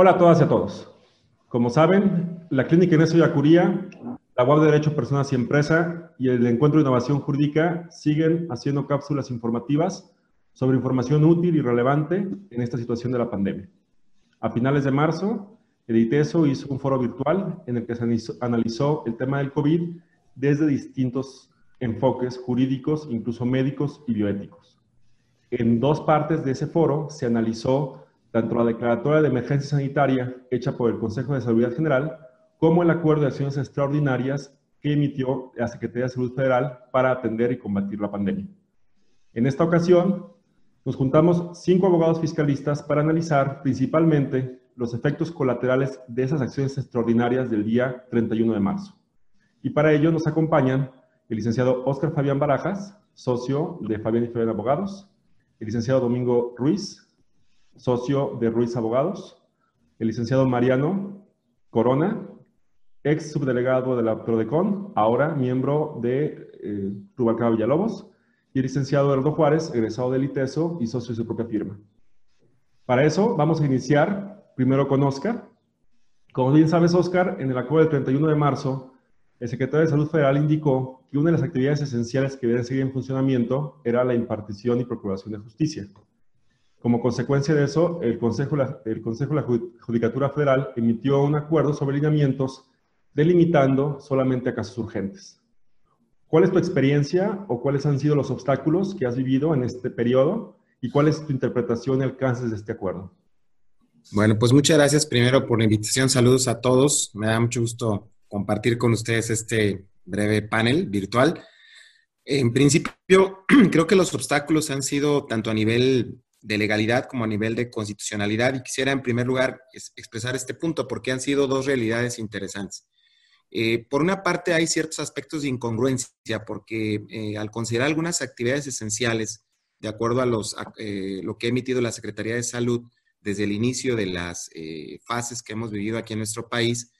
Hola a todas y a todos. Como saben, la Clínica Inés Yacuría, la Web de Derecho Personas y Empresa y el Encuentro de Innovación Jurídica siguen haciendo cápsulas informativas sobre información útil y relevante en esta situación de la pandemia. A finales de marzo, el hizo un foro virtual en el que se analizó el tema del COVID desde distintos enfoques jurídicos, incluso médicos y bioéticos. En dos partes de ese foro se analizó tanto la declaratoria de emergencia sanitaria hecha por el Consejo de Salud General como el acuerdo de acciones extraordinarias que emitió la Secretaría de Salud Federal para atender y combatir la pandemia. En esta ocasión, nos juntamos cinco abogados fiscalistas para analizar principalmente los efectos colaterales de esas acciones extraordinarias del día 31 de marzo. Y para ello nos acompañan el licenciado Óscar Fabián Barajas, socio de Fabián y Fabián Abogados, el licenciado Domingo Ruiz, socio de Ruiz Abogados, el licenciado Mariano Corona, ex subdelegado de la Prodecon, ahora miembro de eh, Rubalcaba Villalobos, y el licenciado Eduardo Juárez, egresado del ITESO y socio de su propia firma. Para eso vamos a iniciar primero con Oscar. Como bien sabes, Oscar, en el acuerdo del 31 de marzo, el secretario de Salud Federal indicó que una de las actividades esenciales que deben seguir en funcionamiento era la impartición y procuración de justicia. Como consecuencia de eso, el Consejo, el Consejo de la Judicatura Federal emitió un acuerdo sobre lineamientos delimitando solamente a casos urgentes. ¿Cuál es tu experiencia o cuáles han sido los obstáculos que has vivido en este periodo y cuál es tu interpretación y alcances de este acuerdo? Bueno, pues muchas gracias primero por la invitación. Saludos a todos. Me da mucho gusto compartir con ustedes este breve panel virtual. En principio, creo que los obstáculos han sido tanto a nivel de legalidad como a nivel de constitucionalidad. Y quisiera en primer lugar expresar este punto porque han sido dos realidades interesantes. Eh, por una parte hay ciertos aspectos de incongruencia porque eh, al considerar algunas actividades esenciales, de acuerdo a los, eh, lo que ha emitido la Secretaría de Salud desde el inicio de las fases que hemos vivido aquí en nuestro país,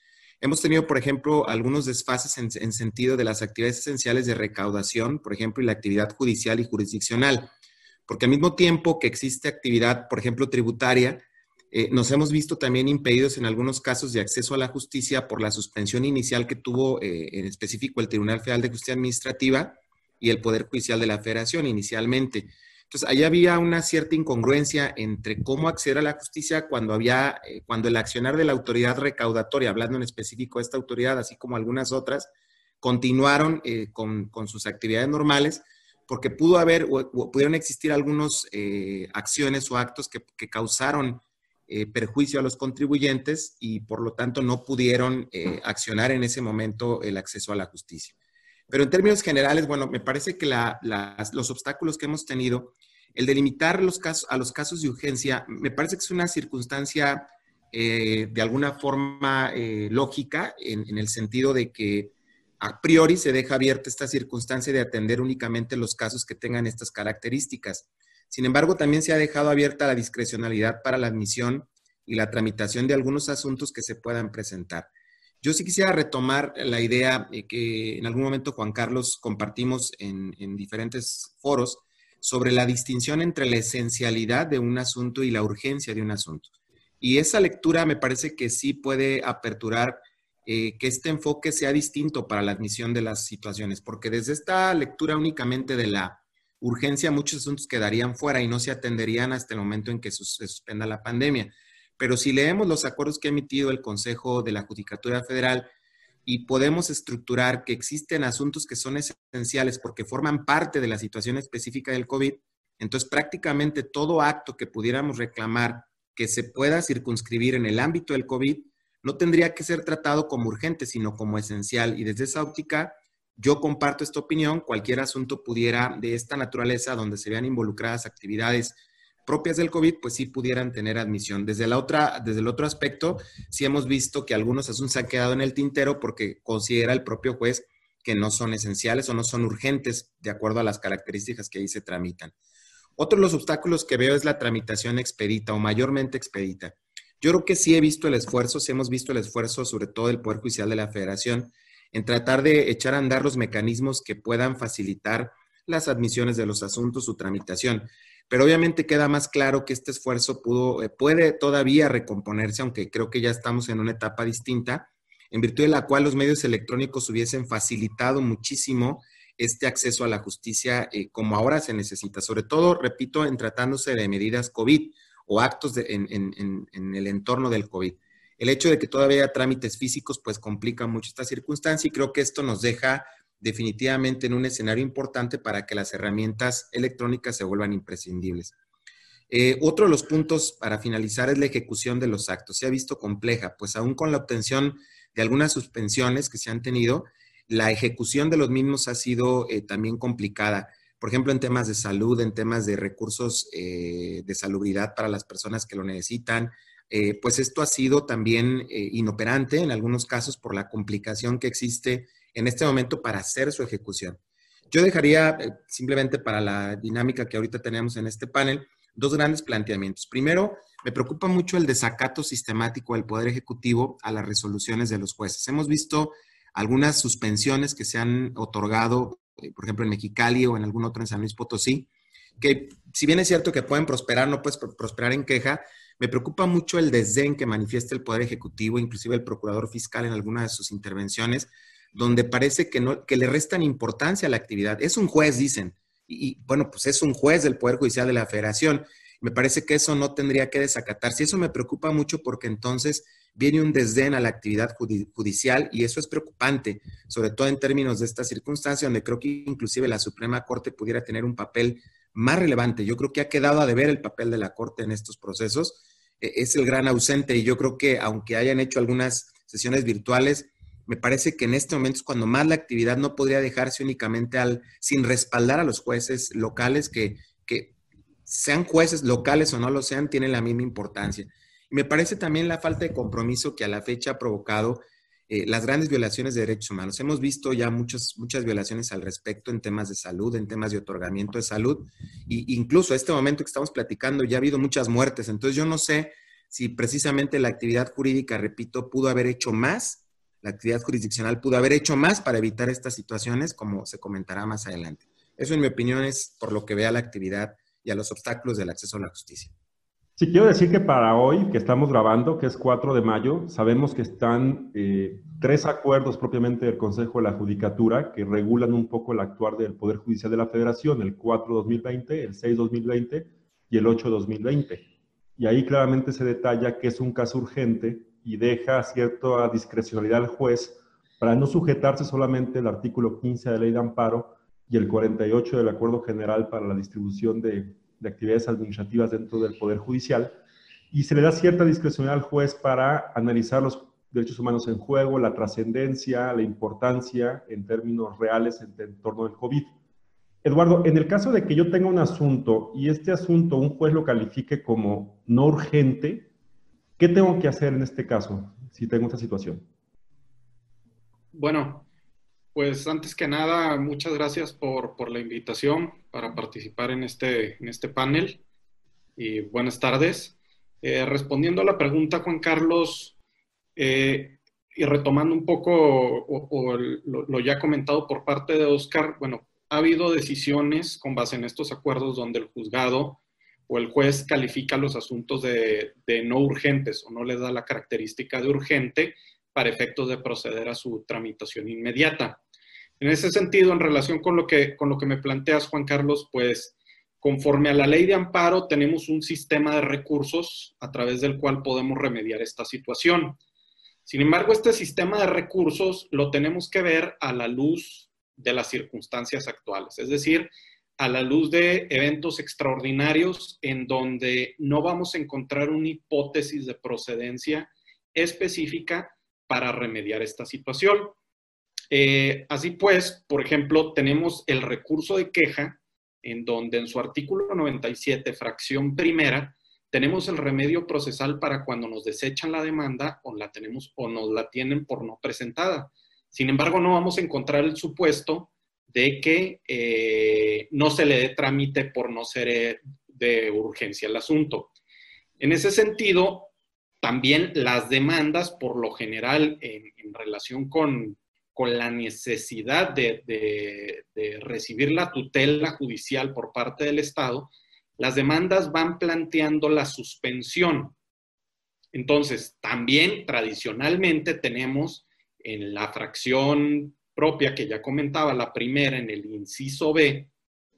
hemos tenido, por ejemplo, algunos desfases en, en sentido de las actividades esenciales de recaudación, por ejemplo, y la actividad judicial y jurisdiccional porque al mismo tiempo que existe actividad, por ejemplo, tributaria, eh, nos hemos visto también impedidos en algunos casos de acceso a la justicia por la suspensión inicial que tuvo eh, en específico el Tribunal Federal de Justicia Administrativa y el Poder Judicial de la Federación inicialmente. Entonces, ahí había una cierta incongruencia entre cómo acceder a la justicia cuando había, eh, cuando el accionar de la autoridad recaudatoria, hablando en específico de esta autoridad, así como algunas otras, continuaron con, con sus actividades normales, porque pudo haber pudieron existir algunas eh, acciones o actos que, causaron eh, perjuicio a los contribuyentes y por lo tanto no pudieron eh, accionar en ese momento el acceso a la justicia. Pero en términos generales, bueno, me parece que los obstáculos que hemos tenido, el delimitar los casos, a los casos de urgencia, me parece que es una circunstancia de alguna forma lógica en el sentido de que a priori se deja abierta esta circunstancia de atender únicamente los casos que tengan estas características. Sin embargo, también se ha dejado abierta la discrecionalidad para la admisión y la tramitación de algunos asuntos que se puedan presentar. Yo sí quisiera retomar la idea que en algún momento Juan Carlos compartimos en, en diferentes foros sobre la distinción entre la esencialidad de un asunto y la urgencia de un asunto. Y esa lectura me parece que sí puede aperturar eh, que este enfoque sea distinto para la admisión de las situaciones, porque desde esta lectura únicamente de la urgencia muchos asuntos quedarían fuera y no se atenderían hasta el momento en que se suspenda la pandemia. Pero si leemos los acuerdos que ha emitido el Consejo de la Judicatura Federal y podemos estructurar que existen asuntos que son esenciales porque forman parte de la situación específica del COVID, entonces prácticamente todo acto que pudiéramos reclamar que se pueda circunscribir en el ámbito del COVID no tendría que ser tratado como urgente, sino como esencial. Y desde esa óptica, yo comparto esta opinión. Cualquier asunto pudiera de esta naturaleza, donde se vean involucradas actividades propias del COVID, pues sí pudieran tener admisión. Desde, la otra, desde el otro aspecto, sí hemos visto que algunos asuntos han quedado en el tintero porque considera el propio juez que no son esenciales o no son urgentes de acuerdo a las características que ahí se tramitan. Otro de los obstáculos que veo es la tramitación expedita o mayormente expedita. Yo creo que sí he visto el esfuerzo, sí hemos visto el esfuerzo, sobre todo del Poder Judicial de la Federación, en tratar de echar a andar los mecanismos que puedan facilitar las admisiones de los asuntos, su tramitación. Pero obviamente queda más claro que este esfuerzo pudo, eh, puede todavía recomponerse, aunque creo que ya estamos en una etapa distinta, en virtud de la cual los medios electrónicos hubiesen facilitado muchísimo este acceso a la justicia eh, como ahora se necesita, sobre todo, repito, en tratándose de medidas COVID o actos en, en, el entorno del COVID. El hecho de que todavía haya trámites físicos, pues complica mucho esta circunstancia y creo que esto nos deja definitivamente en un escenario importante para que las herramientas electrónicas se vuelvan imprescindibles. Eh, otro de los puntos para finalizar es la ejecución de los actos. Se ha visto compleja, pues aún con la obtención de algunas suspensiones que se han tenido, la ejecución de los mismos ha sido eh, también complicada. Por ejemplo, en temas de salud, en temas de recursos eh, de salubridad para las personas que lo necesitan, pues esto ha sido también inoperante en algunos casos por la complicación que existe en este momento para hacer su ejecución. Yo dejaría eh, simplemente para la dinámica que ahorita tenemos en este panel dos grandes planteamientos. Primero, me preocupa mucho el desacato sistemático del Poder Ejecutivo a las resoluciones de los jueces. Hemos visto algunas suspensiones que se han otorgado, eh, por ejemplo, en Mexicali o en algún otro en San Luis Potosí, que si bien es cierto que pueden prosperar, no puedes prosperar en queja, me preocupa mucho el desdén que manifiesta el Poder Ejecutivo, inclusive el Procurador Fiscal en algunas de sus intervenciones, donde parece que, no, que le restan importancia a la actividad. Es un juez, dicen, y, bueno, pues es un juez del Poder Judicial de la Federación. Me parece que eso no tendría que desacatarse. Y eso me preocupa mucho porque entonces viene un desdén a la actividad judicial y eso es preocupante, sobre todo en términos de esta circunstancia, donde creo que inclusive la Suprema Corte pudiera tener un papel más relevante. Yo creo que ha quedado a deber el papel de la Corte en estos procesos. E, es el gran ausente y yo creo que aunque hayan hecho algunas sesiones virtuales, me parece que en este momento es cuando más la actividad no podría dejarse únicamente al, sin respaldar a los jueces locales que, que sean jueces locales o no lo sean, tienen la misma importancia. Me parece también la falta de compromiso que a la fecha ha provocado eh, las grandes violaciones de derechos humanos. Hemos visto ya muchas, muchas violaciones al respecto en temas de salud, en temas de otorgamiento de salud, e incluso a este momento que estamos platicando ya ha habido muchas muertes. Entonces yo no sé si precisamente la actividad jurídica, repito, pudo haber hecho más la actividad jurisdiccional pudo haber hecho más para evitar estas situaciones, como se comentará más adelante. Eso, en mi opinión, es por lo que vea la actividad y a los obstáculos del acceso a la justicia. Sí, quiero decir que para hoy, que estamos grabando, que es 4 de mayo, sabemos que están eh, tres acuerdos propiamente del Consejo de la Judicatura que regulan un poco el actuar del Poder Judicial de la Federación, el 4-2020, el 6-2020 y el 8-2020. Y ahí claramente se detalla que es un caso urgente y deja cierta discrecionalidad al juez para no sujetarse solamente al artículo 15 de la ley de amparo y el 48 del Acuerdo General para la distribución de, de actividades administrativas dentro del Poder Judicial, y se le da cierta discrecionalidad al juez para analizar los derechos humanos en juego, la trascendencia, la importancia en términos reales en, en torno del COVID. Eduardo, en el caso de que yo tenga un asunto y este asunto un juez lo califique como no urgente, ¿Qué tengo que hacer en este caso si tengo esta situación? Bueno, pues antes que nada, muchas gracias por, la invitación para participar en este, en este panel y buenas tardes. Eh, respondiendo a la pregunta, Juan Carlos, eh, y retomando un poco lo, ya comentado por parte de Oscar, bueno, ha habido decisiones con base en estos acuerdos donde el juzgado o el juez califica los asuntos de, no urgentes o no les da la característica de urgente para efectos de proceder a su tramitación inmediata. En ese sentido, en relación con lo que, con lo que me planteas, Juan Carlos, pues conforme a la ley de amparo tenemos un sistema de recursos a través del cual podemos remediar esta situación. Sin embargo, este sistema de recursos lo tenemos que ver a la luz de las circunstancias actuales, es decir, a la luz de eventos extraordinarios en donde no vamos a encontrar una hipótesis de procedencia específica para remediar esta situación. Eh, así pues, por ejemplo, tenemos el recurso de queja en donde en su artículo 97, fracción primera, tenemos el remedio procesal para cuando nos desechan la demanda o la tenemos o nos la tienen por no presentada. Sin embargo, no vamos a encontrar el supuesto de que eh, no se le dé trámite por no ser eh, de urgencia el asunto. En ese sentido, también las demandas, por lo general, en, relación con, la necesidad de, recibir la tutela judicial por parte del Estado, las demandas van planteando la suspensión. Entonces, también tradicionalmente tenemos en la fracción propia que ya comentaba, la primera en el inciso B,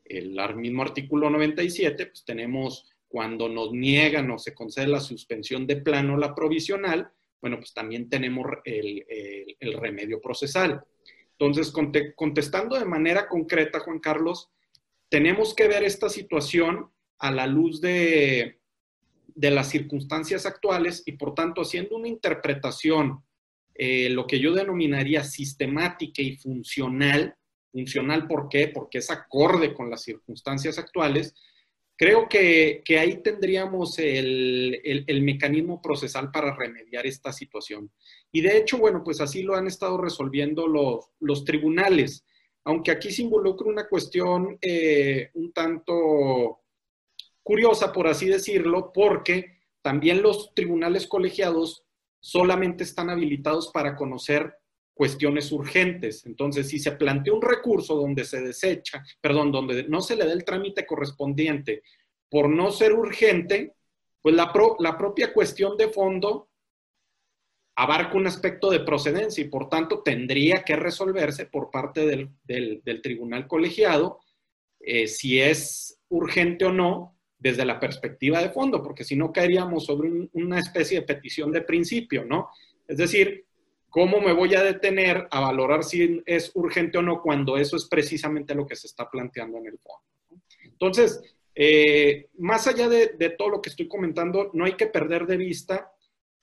el mismo artículo 97, pues tenemos cuando nos niegan o se concede la suspensión de plano la provisional, bueno, pues también tenemos el, remedio procesal. Entonces, contestando de manera concreta, Juan Carlos, tenemos que ver esta situación a la luz de, de las circunstancias actuales y, por tanto, haciendo una interpretación, eh, lo que yo denominaría sistemática y funcional. Funcional, ¿por qué? Porque es acorde con las circunstancias actuales Creo que, ahí tendríamos el, mecanismo procesal para remediar esta situación. Y de hecho, bueno, pues así lo han estado resolviendo los, los tribunales, aunque aquí se involucra una cuestión eh, un tanto curiosa, por así decirlo, porque también los tribunales colegiados solamente están habilitados para conocer cuestiones urgentes. Entonces, si se plantea un recurso donde se desecha, perdón, donde no se le da el trámite correspondiente por no ser urgente, pues la, la propia cuestión de fondo abarca un aspecto de procedencia y por tanto tendría que resolverse por parte del, tribunal colegiado eh, si es urgente o no desde la perspectiva de fondo, porque si no caeríamos sobre una especie de petición de principio, ¿no? Es decir, ¿Cómo me voy a detener a valorar si es urgente o no cuando eso es precisamente lo que se está planteando en el fondo? Entonces, eh, más allá de, todo lo que estoy comentando, no hay que perder de vista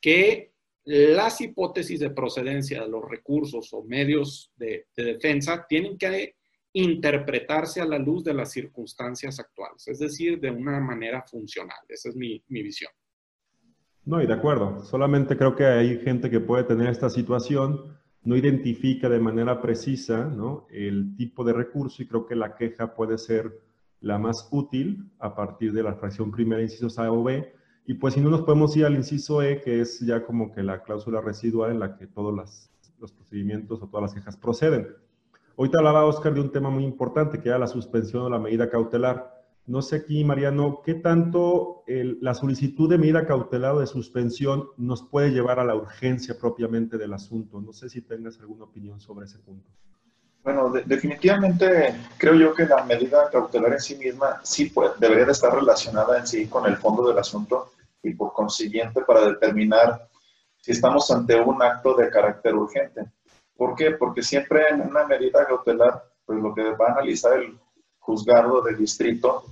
que las hipótesis de procedencia de los recursos o medios de, defensa tienen que interpretarse a la luz de las circunstancias actuales, es decir, de una manera funcional. Esa es mi visión. No, y de acuerdo. Solamente creo que hay gente que puede tener esta situación, no identifica de manera precisa el tipo de recurso y creo que la queja puede ser la más útil a partir de la fracción primera, incisos A o B. Y pues si no nos podemos ir al inciso E, que es ya como que la cláusula residual en la que todos los procedimientos o todas las quejas proceden. Ahorita hablaba Oscar de un tema muy importante, que era la suspensión o la medida cautelar. No sé aquí, Mariano, ¿qué tanto la solicitud de medida cautelar o de suspensión nos puede llevar a la urgencia propiamente del asunto? No sé si tengas alguna opinión sobre ese punto. Bueno, definitivamente creo yo que la medida cautelar en sí misma sí debería de estar relacionada en sí con el fondo del asunto y por consiguiente para determinar si estamos ante un acto de carácter urgente. ¿Por qué? Porque siempre en una medida cautelar, pues lo que va a analizar el juzgado de distrito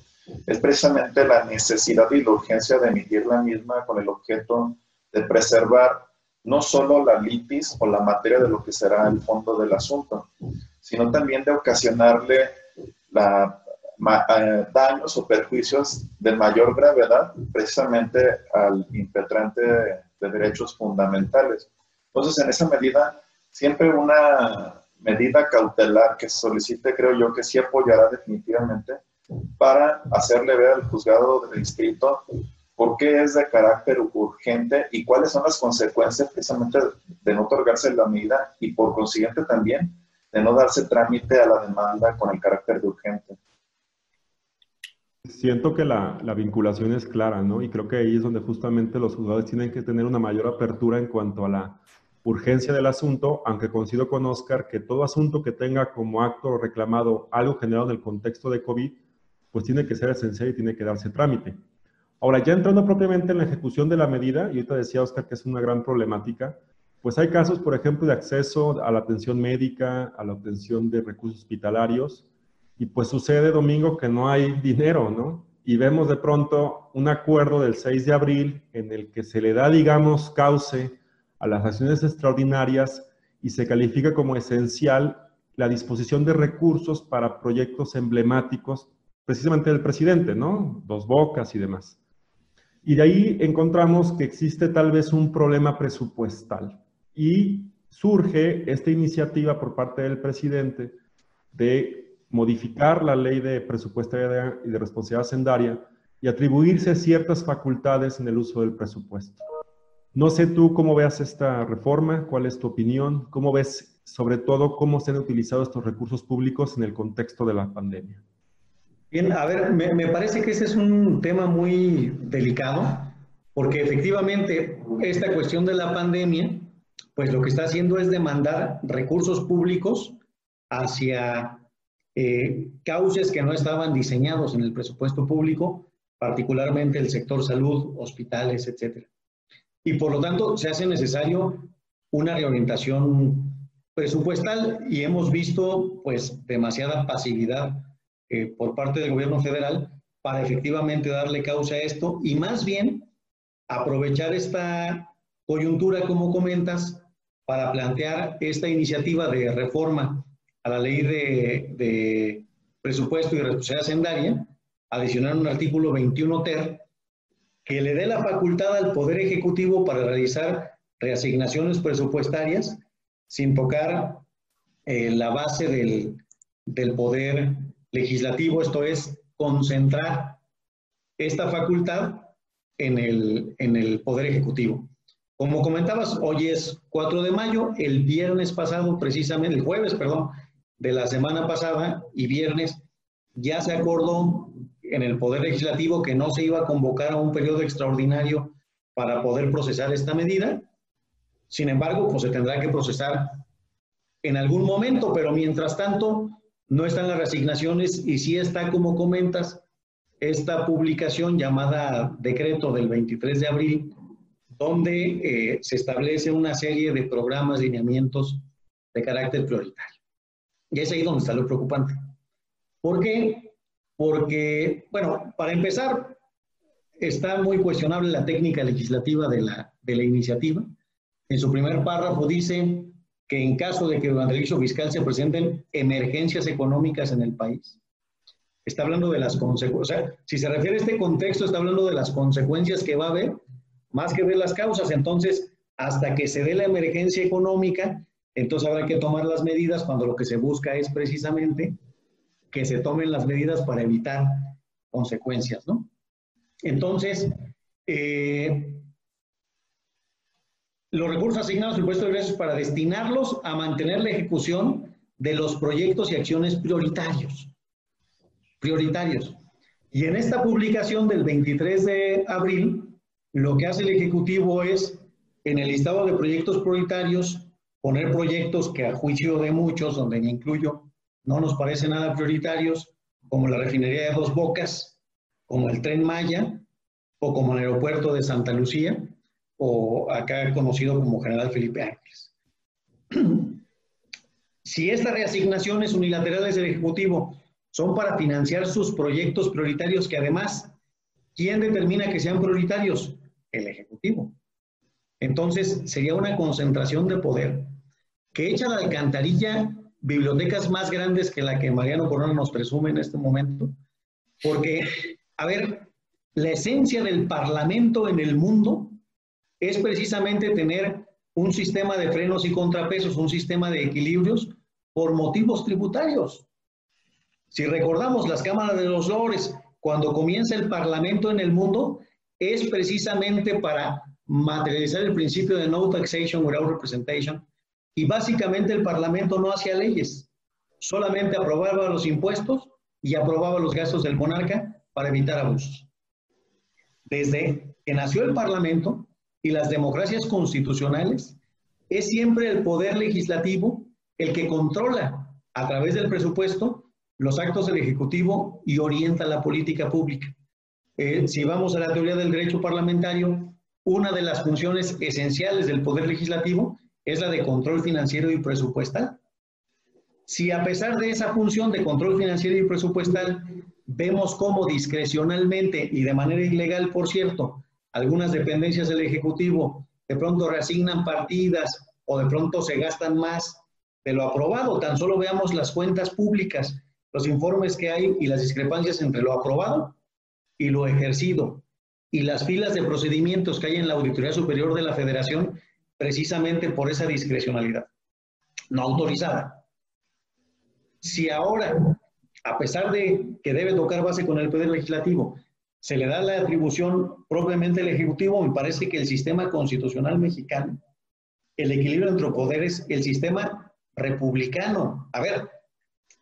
es precisamente la necesidad y la urgencia de emitir la misma con el objeto de preservar no solo la litis o la materia de lo que será el fondo del asunto, sino también de ocasionarle eh, daños o perjuicios de mayor gravedad precisamente al impetrante de, de derechos fundamentales. Entonces, en esa medida, siempre una medida cautelar que solicite, creo yo que sí apoyará definitivamente para hacerle ver al juzgado de distrito por qué es de carácter urgente y cuáles son las consecuencias precisamente de no otorgarse la medida y por consiguiente también de no darse trámite a la demanda con el carácter de urgente. Siento que la, la, vinculación es clara, ¿no? Y creo que ahí es donde justamente los juzgadores tienen que tener una mayor apertura en cuanto a la urgencia del asunto, aunque coincido con Oscar que todo asunto que tenga como acto reclamado algo generado en el contexto de COVID, pues tiene que ser esencial y tiene que darse trámite. Ahora, ya entrando propiamente en la ejecución de la medida, y ahorita decía Oscar que es una gran problemática, pues hay casos, por ejemplo, de acceso a la atención médica, a la obtención de recursos hospitalarios, y pues sucede, Domingo, que no hay dinero, ¿no? Y vemos de pronto un acuerdo del 6 de abril en el que se le da, digamos, cauce a las acciones extraordinarias y se califica como esencial la disposición de recursos para proyectos emblemáticos precisamente del presidente, ¿no? Dos bocas y demás. Y de ahí encontramos que existe tal vez un problema presupuestal. Y surge esta iniciativa por parte del presidente de modificar la ley de presupuesto y de responsabilidad hacendaria y atribuirse ciertas facultades en el uso del presupuesto. No sé tú cómo veas esta reforma, cuál es tu opinión, cómo ves sobre todo cómo se han utilizado estos recursos públicos en el contexto de la pandemia. Bien, a ver, me, parece que ese es un tema muy delicado, porque efectivamente esta cuestión de la pandemia, pues lo que está haciendo es demandar recursos públicos hacia eh, causas que no estaban diseñados en el presupuesto público, particularmente el sector salud, hospitales, etc. Y por lo tanto se hace necesario una reorientación presupuestal y hemos visto pues demasiada pasividad eh, por parte del gobierno federal para efectivamente darle causa a esto y más bien aprovechar esta coyuntura, como comentas, para plantear esta iniciativa de reforma a la ley de, presupuesto y responsabilidad hacendaria, adicionar un artículo 21 ter que le dé la facultad al Poder Ejecutivo para realizar reasignaciones presupuestarias sin tocar eh, la base del, del Poder Legislativo, esto es, concentrar esta facultad en el, en el Poder Ejecutivo. Como comentabas, hoy es 4 de mayo, el viernes pasado, precisamente, el jueves, perdón, de la semana pasada y viernes ya se acordó en el Poder Legislativo que no se iba a convocar a un periodo extraordinario para poder procesar esta medida. Sin embargo, pues se tendrá que procesar en algún momento, pero mientras tanto no están las resignaciones y sí está, como comentas, esta publicación llamada decreto del 23 de abril, donde eh, se establece una serie de programas, lineamientos de carácter prioritario. Y es ahí donde está lo preocupante. ¿Por qué? Porque, bueno, para empezar, está muy cuestionable la técnica legislativa de la, de la iniciativa. En su primer párrafo dice que en caso de que durante el juicio fiscal se presenten emergencias económicas en el país, está hablando de las consecuencias, o sea, si se refiere a este contexto, está hablando de las consecuencias que va a haber, más que de las causas. Entonces, hasta que se dé la emergencia económica, entonces habrá que tomar las medidas cuando lo que se busca es precisamente que se tomen las medidas para evitar consecuencias, ¿no? Entonces, eh, los recursos asignados al impuesto de ingresos para destinarlos a mantener la ejecución de los proyectos y acciones prioritarios. Prioritarios. Y en esta publicación del 23 de abril, lo que hace el Ejecutivo es, en el listado de proyectos prioritarios, poner proyectos que a juicio de muchos, donde me incluyo, no nos parecen nada prioritarios, como la refinería de Dos Bocas, como el tren Maya, o como el aeropuerto de Santa Lucía, o acá conocido como General Felipe Ángeles. Si estas reasignaciones unilaterales del Ejecutivo son para financiar sus proyectos prioritarios, que además, ¿quién determina que sean prioritarios? El Ejecutivo. Entonces, sería una concentración de poder que echa la alcantarilla bibliotecas más grandes que la que Mariano Corona nos presume en este momento, porque, a ver, la esencia del Parlamento en el mundo es precisamente tener un sistema de frenos y contrapesos, un sistema de equilibrios por motivos tributarios. Si recordamos las cámaras de los lores, cuando comienza el Parlamento en el mundo, es precisamente para materializar el principio de no taxation without representation, y básicamente el Parlamento no hacía leyes, solamente aprobaba los impuestos y aprobaba los gastos del monarca para evitar abusos. Desde que nació el Parlamento y las democracias constitucionales, es siempre el poder legislativo el que controla a través del presupuesto los actos del Ejecutivo y orienta la política pública. Eh, si vamos a la teoría del derecho parlamentario, una de las funciones esenciales del poder legislativo es la de control financiero y presupuestal. Si a pesar de esa función de control financiero y presupuestal vemos cómo discrecionalmente y de manera ilegal, por cierto, algunas dependencias del Ejecutivo de pronto reasignan partidas o de pronto se gastan más de lo aprobado, tan solo veamos las cuentas públicas, los informes que hay y las discrepancias entre lo aprobado y lo ejercido y las filas de procedimientos que hay en la Auditoría Superior de la Federación precisamente por esa discrecionalidad no autorizada. Si ahora, a pesar de que debe tocar base con el Poder Legislativo, se le da la atribución propiamente al Ejecutivo, me parece que el sistema constitucional mexicano, el equilibrio entre poderes, el sistema republicano, a ver,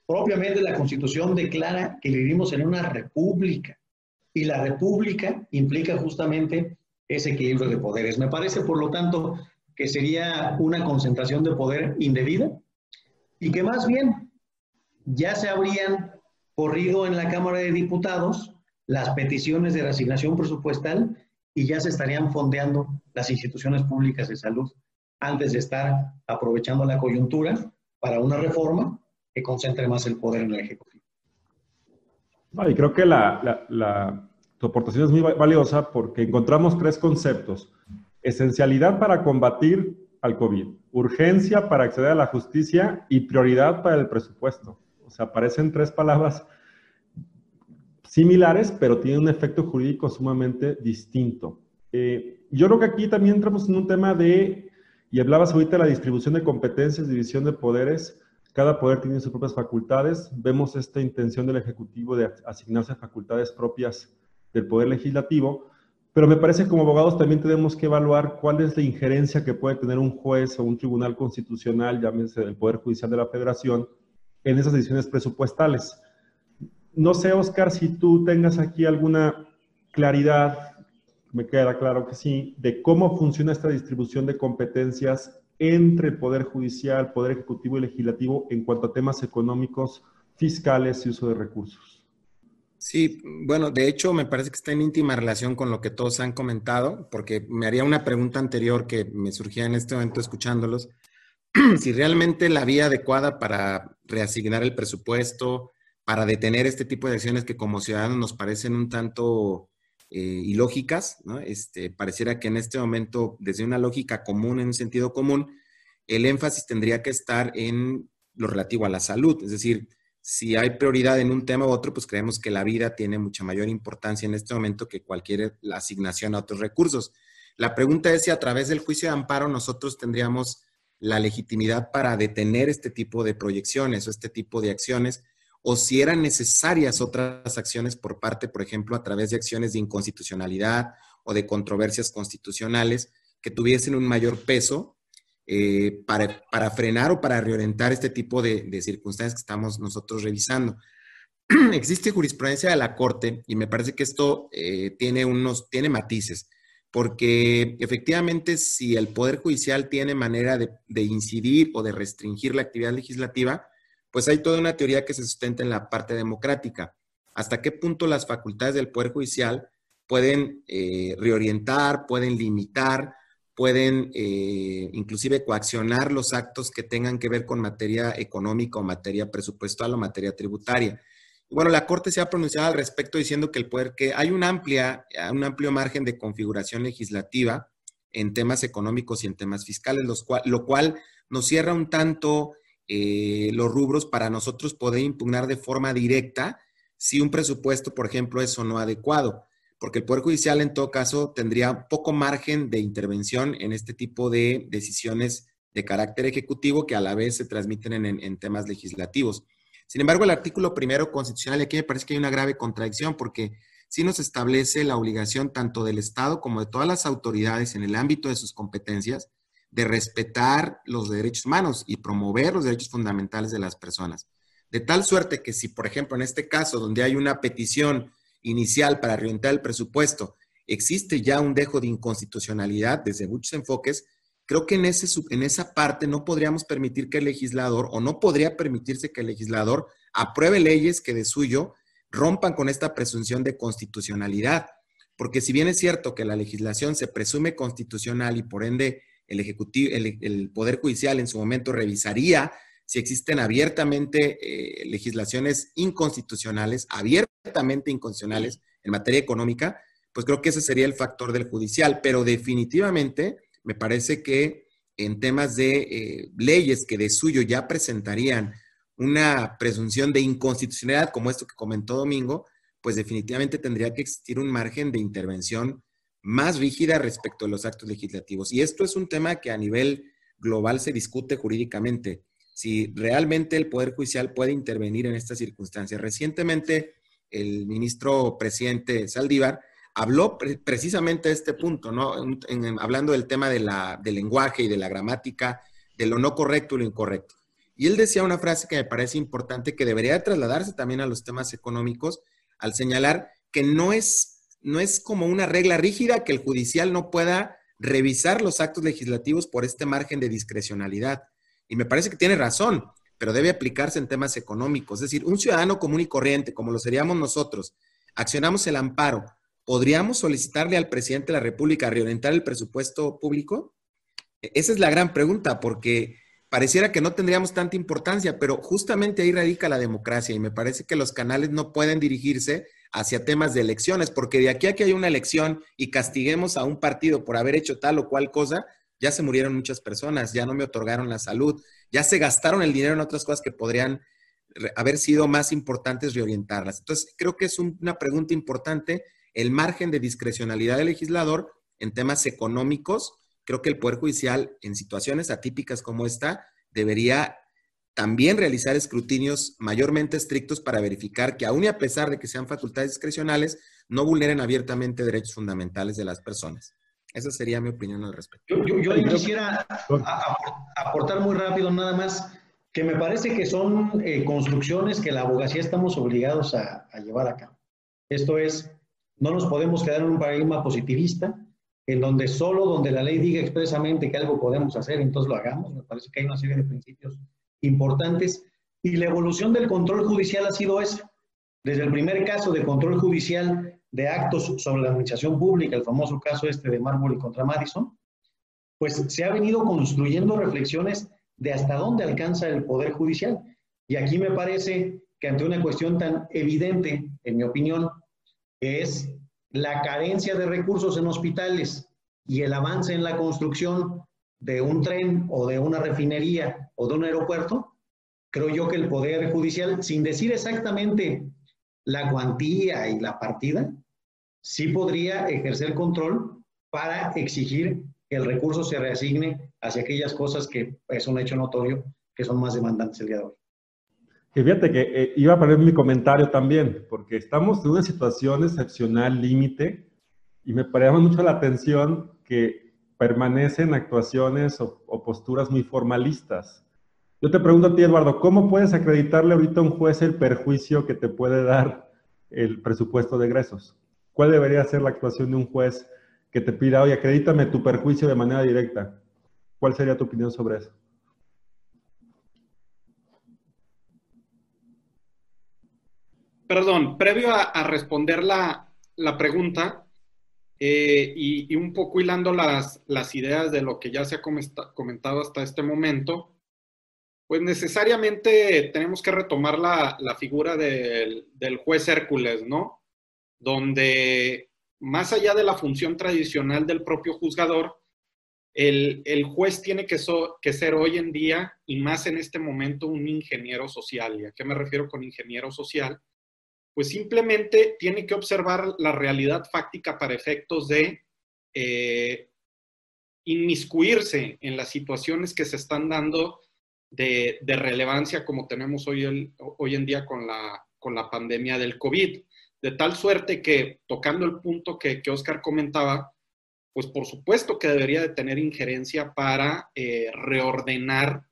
propiamente la Constitución declara que vivimos en una república y la república implica justamente ese equilibrio de poderes. Me parece, por lo tanto, que sería una concentración de poder indebida y que más bien ya se habrían corrido en la Cámara de Diputados las peticiones de reasignación presupuestal y ya se estarían fondeando las instituciones públicas de salud antes de estar aprovechando la coyuntura para una reforma que concentre más el poder en el Ejecutivo. y creo que la, la, tu aportación es muy valiosa porque encontramos tres conceptos. Esencialidad para combatir al COVID, urgencia para acceder a la justicia y prioridad para el presupuesto. O sea, aparecen tres palabras similares, pero tienen un efecto jurídico sumamente distinto. Eh, yo creo que aquí también entramos en un tema de, y hablabas ahorita de la distribución de competencias, división de poderes, cada poder tiene sus propias facultades. Vemos esta intención del Ejecutivo de asignarse facultades propias del Poder Legislativo, pero me parece que como abogados también tenemos que evaluar cuál es la injerencia que puede tener un juez o un tribunal constitucional, llámese el Poder Judicial de la Federación, en esas decisiones presupuestales. No sé, Oscar, si tú tengas aquí alguna claridad, me queda claro que sí, de cómo funciona esta distribución de competencias entre el Poder Judicial, Poder Ejecutivo y Legislativo en cuanto a temas económicos, fiscales y uso de recursos. Sí, bueno, de hecho me parece que está en íntima relación con lo que todos han comentado, porque me haría una pregunta anterior que me surgía en este momento escuchándolos, si realmente la vía adecuada para reasignar el presupuesto, para detener este tipo de acciones que como ciudadanos nos parecen un tanto eh, ilógicas, ¿no? Este, pareciera que en este momento, desde una lógica común, en un sentido común, el énfasis tendría que estar en lo relativo a la salud, es decir, si hay prioridad en un tema u otro, pues creemos que la vida tiene mucha mayor importancia en este momento que cualquier asignación a otros recursos. La pregunta es si a través del juicio de amparo nosotros tendríamos la legitimidad para detener este tipo de proyecciones o este tipo de acciones o si eran necesarias otras acciones por parte, por ejemplo, a través de acciones de inconstitucionalidad o de controversias constitucionales que tuviesen un mayor peso eh, para, frenar o para reorientar este tipo de, circunstancias que estamos nosotros revisando. Existe jurisprudencia de la Corte y me parece que esto eh, tiene unos, tiene matices, porque efectivamente si el Poder Judicial tiene manera de incidir o de restringir la actividad legislativa, pues hay toda una teoría que se sustenta en la parte democrática. ¿Hasta qué punto las facultades del Poder Judicial pueden eh, reorientar, pueden limitar, pueden eh, inclusive coaccionar los actos que tengan que ver con materia económica o materia presupuestal o materia tributaria? Bueno, la Corte se ha pronunciado al respecto diciendo que el poder, que hay amplia, un amplio margen de configuración legislativa en temas económicos y en temas fiscales, lo cual nos cierra un tanto eh, los rubros para nosotros poder impugnar de forma directa si un presupuesto, por ejemplo, es o no adecuado, porque el Poder Judicial en todo caso tendría poco margen de intervención en este tipo de decisiones de carácter ejecutivo que a la vez se transmiten en, temas legislativos. Sin embargo, el artículo primero constitucional, aquí me parece que hay una grave contradicción porque sí nos establece la obligación tanto del Estado como de todas las autoridades en el ámbito de sus competencias de respetar los derechos humanos y promover los derechos fundamentales de las personas. De tal suerte que si, por ejemplo, en este caso, donde hay una petición inicial para orientar el presupuesto, existe ya un dejo de inconstitucionalidad desde muchos enfoques, creo que en, ese, en esa parte no podríamos permitir que el legislador, o no podría permitirse que el legislador apruebe leyes que de suyo rompan con esta presunción de constitucionalidad. Porque si bien es cierto que la legislación se presume constitucional y por ende el, ejecutivo, el, Poder Judicial en su momento revisaría si existen abiertamente eh, legislaciones inconstitucionales, abiertamente inconstitucionales en materia económica, pues creo que ese sería el factor del judicial. Pero definitivamente me parece que en temas de eh, leyes que de suyo ya presentarían una presunción de inconstitucionalidad como esto que comentó Domingo, pues definitivamente tendría que existir un margen de intervención más rígida respecto a los actos legislativos. Y esto es un tema que a nivel global se discute jurídicamente, si realmente el Poder Judicial puede intervenir en estas circunstancias. Recientemente, el ministro presidente Saldívar habló precisamente de este punto, ¿no? hablando del tema de la, del lenguaje y de la gramática, de lo no correcto y lo incorrecto. Y él decía una frase que me parece importante que debería trasladarse también a los temas económicos al señalar que no es, no es como una regla rígida que el judicial no pueda revisar los actos legislativos por este margen de discrecionalidad. Y me parece que tiene razón, pero debe aplicarse en temas económicos. Es decir, un ciudadano común y corriente, como lo seríamos nosotros, accionamos el amparo, ¿podríamos solicitarle al presidente de la República reorientar el presupuesto público? E-, esa es la gran pregunta, porque pareciera que no tendríamos tanta importancia, pero justamente ahí radica la democracia y me parece que los canales no pueden dirigirse hacia temas de elecciones, porque de aquí a que haya una elección y castiguemos a un partido por haber hecho tal o cual cosa, ya se murieron muchas personas, ya no me otorgaron la salud, ya se gastaron el dinero en otras cosas que podrían haber sido más importantes reorientarlas. Entonces, creo que es una pregunta importante el margen de discrecionalidad del legislador en temas económicos creo que el Poder Judicial, en situaciones atípicas como esta, debería también realizar escrutinios mayormente estrictos para verificar que aun y a pesar de que sean facultades discrecionales, no vulneren abiertamente derechos fundamentales de las personas. Esa sería mi opinión al respecto. Yo, quisiera aportar muy rápido nada más que me parece que son eh, construcciones que la abogacía estamos obligados a, a llevar a cabo. Esto es, no nos podemos quedar en un paradigma positivista, en donde solo donde la ley diga expresamente que algo podemos hacer, entonces lo hagamos. Me parece que hay una serie de principios importantes. Y la evolución del control judicial ha sido esa. Desde el primer caso de control judicial de actos sobre la administración pública, el famoso caso este de Marbury contra Madison, pues se ha venido construyendo reflexiones de hasta dónde alcanza el Poder Judicial. Y aquí me parece que ante una cuestión tan evidente, en mi opinión, es la carencia de recursos en hospitales y el avance en la construcción de un tren o de una refinería o de un aeropuerto, creo yo que el Poder Judicial, sin decir exactamente la cuantía y la partida, sí podría ejercer control para exigir que el recurso se reasigne hacia aquellas cosas que es un hecho notorio que son más demandantes el día de hoy. Que fíjate que eh, iba a poner mi comentario también, porque estamos en una situación excepcional, límite, y me parece mucho la atención que permanecen actuaciones o, posturas muy formalistas. Yo te pregunto a ti, Eduardo, ¿cómo puedes acreditarle ahorita a un juez el perjuicio que te puede dar el presupuesto de egresos? ¿Cuál debería ser la actuación de un juez que te pida, oye, acredítame tu perjuicio de manera directa? ¿Cuál sería tu opinión sobre eso? perdón, previo a, responder la, pregunta eh, y, un poco hilando las, ideas de lo que ya se ha comentado hasta este momento, pues necesariamente tenemos que retomar la, figura del, juez Hércules, ¿no? Donde más allá de la función tradicional del propio juzgador, el, juez tiene que, que, ser hoy en día y más en este momento un ingeniero social. ¿Y a qué me refiero con ingeniero social? Pues simplemente tiene que observar la realidad fáctica para efectos de eh, inmiscuirse en las situaciones que se están dando de, relevancia como tenemos hoy, hoy en día con la, con la pandemia del COVID. De tal suerte que, tocando el punto que, que Oscar comentaba, pues por supuesto que debería de tener injerencia para eh, reordenar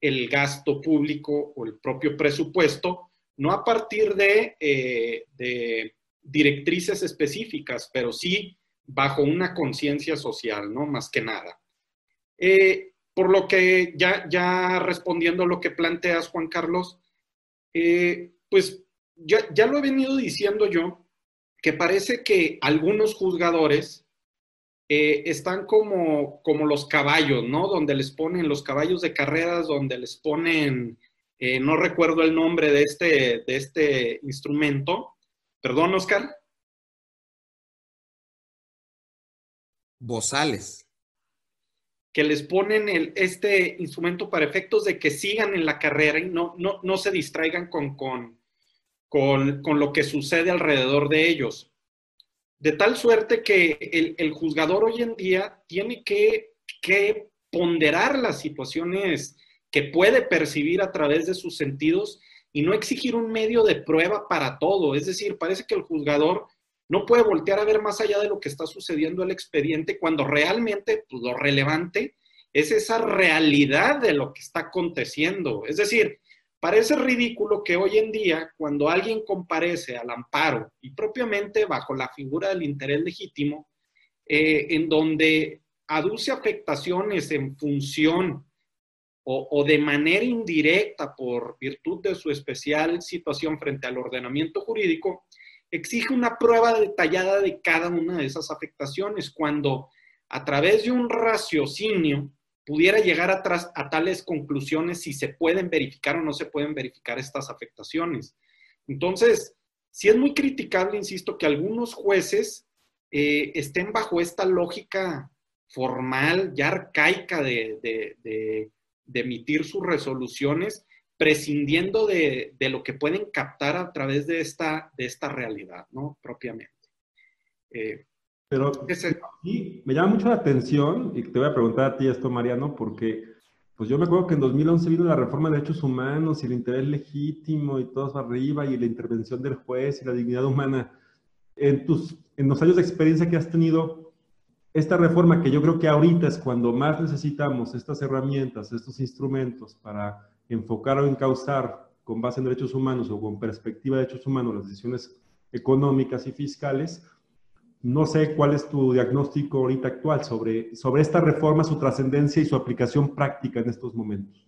el gasto público o el propio presupuesto no a partir eh, de, directrices específicas, pero sí bajo una conciencia social, ¿no? Más que nada. Eh, por lo que ya, ya respondiendo lo que planteas, Juan Carlos, eh, pues ya, ya, lo he venido diciendo yo, que parece que algunos juzgadores están como, como los caballos, ¿no? Donde les ponen los caballos de carreras, donde les ponen eh, no recuerdo el nombre de este, de este instrumento. Perdón, Oscar. Bozales. que les ponen el, este instrumento para efectos de que sigan en la carrera y no, no, no se distraigan con, con, con, con, lo que sucede alrededor de ellos. De tal suerte que el, el juzgador hoy en día tiene que, que ponderar las situaciones que puede percibir a través de sus sentidos y no exigir un medio de prueba para todo. Es decir, parece que el juzgador no puede voltear a ver más allá de lo que está sucediendo en el expediente cuando realmente pues, lo relevante es esa realidad de lo que está aconteciendo. Es decir, parece ridículo que hoy en día, cuando alguien comparece al amparo y propiamente bajo la figura del interés legítimo, eh, en donde aduce afectaciones en función o, de manera indirecta por virtud de su especial situación frente al ordenamiento jurídico, exige una prueba detallada de cada una de esas afectaciones, cuando a través de un raciocinio pudiera llegar a, a tales conclusiones si se pueden verificar o no se pueden verificar estas afectaciones. Entonces, sí es muy criticable, insisto, que algunos jueces eh, estén bajo esta lógica formal, ya arcaica de, de emitir sus resoluciones prescindiendo de, de, lo que pueden captar a través de esta, de esta realidad, ¿no? Propiamente. Eh, Pero ese... me llama mucho la atención, y te voy a preguntar a ti esto, Mariano, porque pues yo me acuerdo que en 2011 vino la reforma de derechos humanos y el interés legítimo y todo arriba y la intervención del juez y la dignidad humana. En, tus, en los años de experiencia que has tenido, esta reforma que yo creo que ahorita es cuando más necesitamos estas herramientas, estos instrumentos para enfocar o encauzar con base en derechos humanos o con perspectiva de derechos humanos las decisiones económicas y fiscales, no sé cuál es tu diagnóstico ahorita actual sobre, sobre esta reforma, su trascendencia y su aplicación práctica en estos momentos.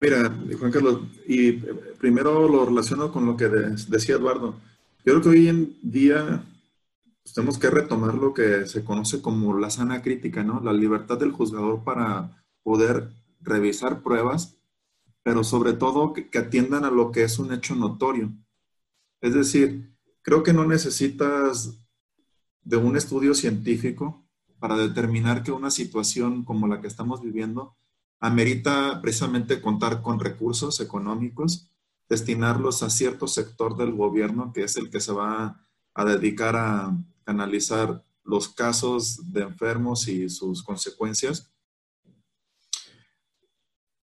Mira, Juan Carlos, y primero lo relaciono con lo que decía Eduardo. Yo creo que hoy en día pues, tenemos que retomar lo que se conoce como la sana crítica, ¿no? La libertad del juzgador para poder revisar pruebas, pero sobre todo que, que, atiendan a lo que es un hecho notorio. Es decir, creo que no necesitas de un estudio científico para determinar que una situación como la que estamos viviendo amerita precisamente contar con recursos económicos, destinarlos a cierto sector del gobierno que es el que se va a dedicar a analizar los casos de enfermos y sus consecuencias.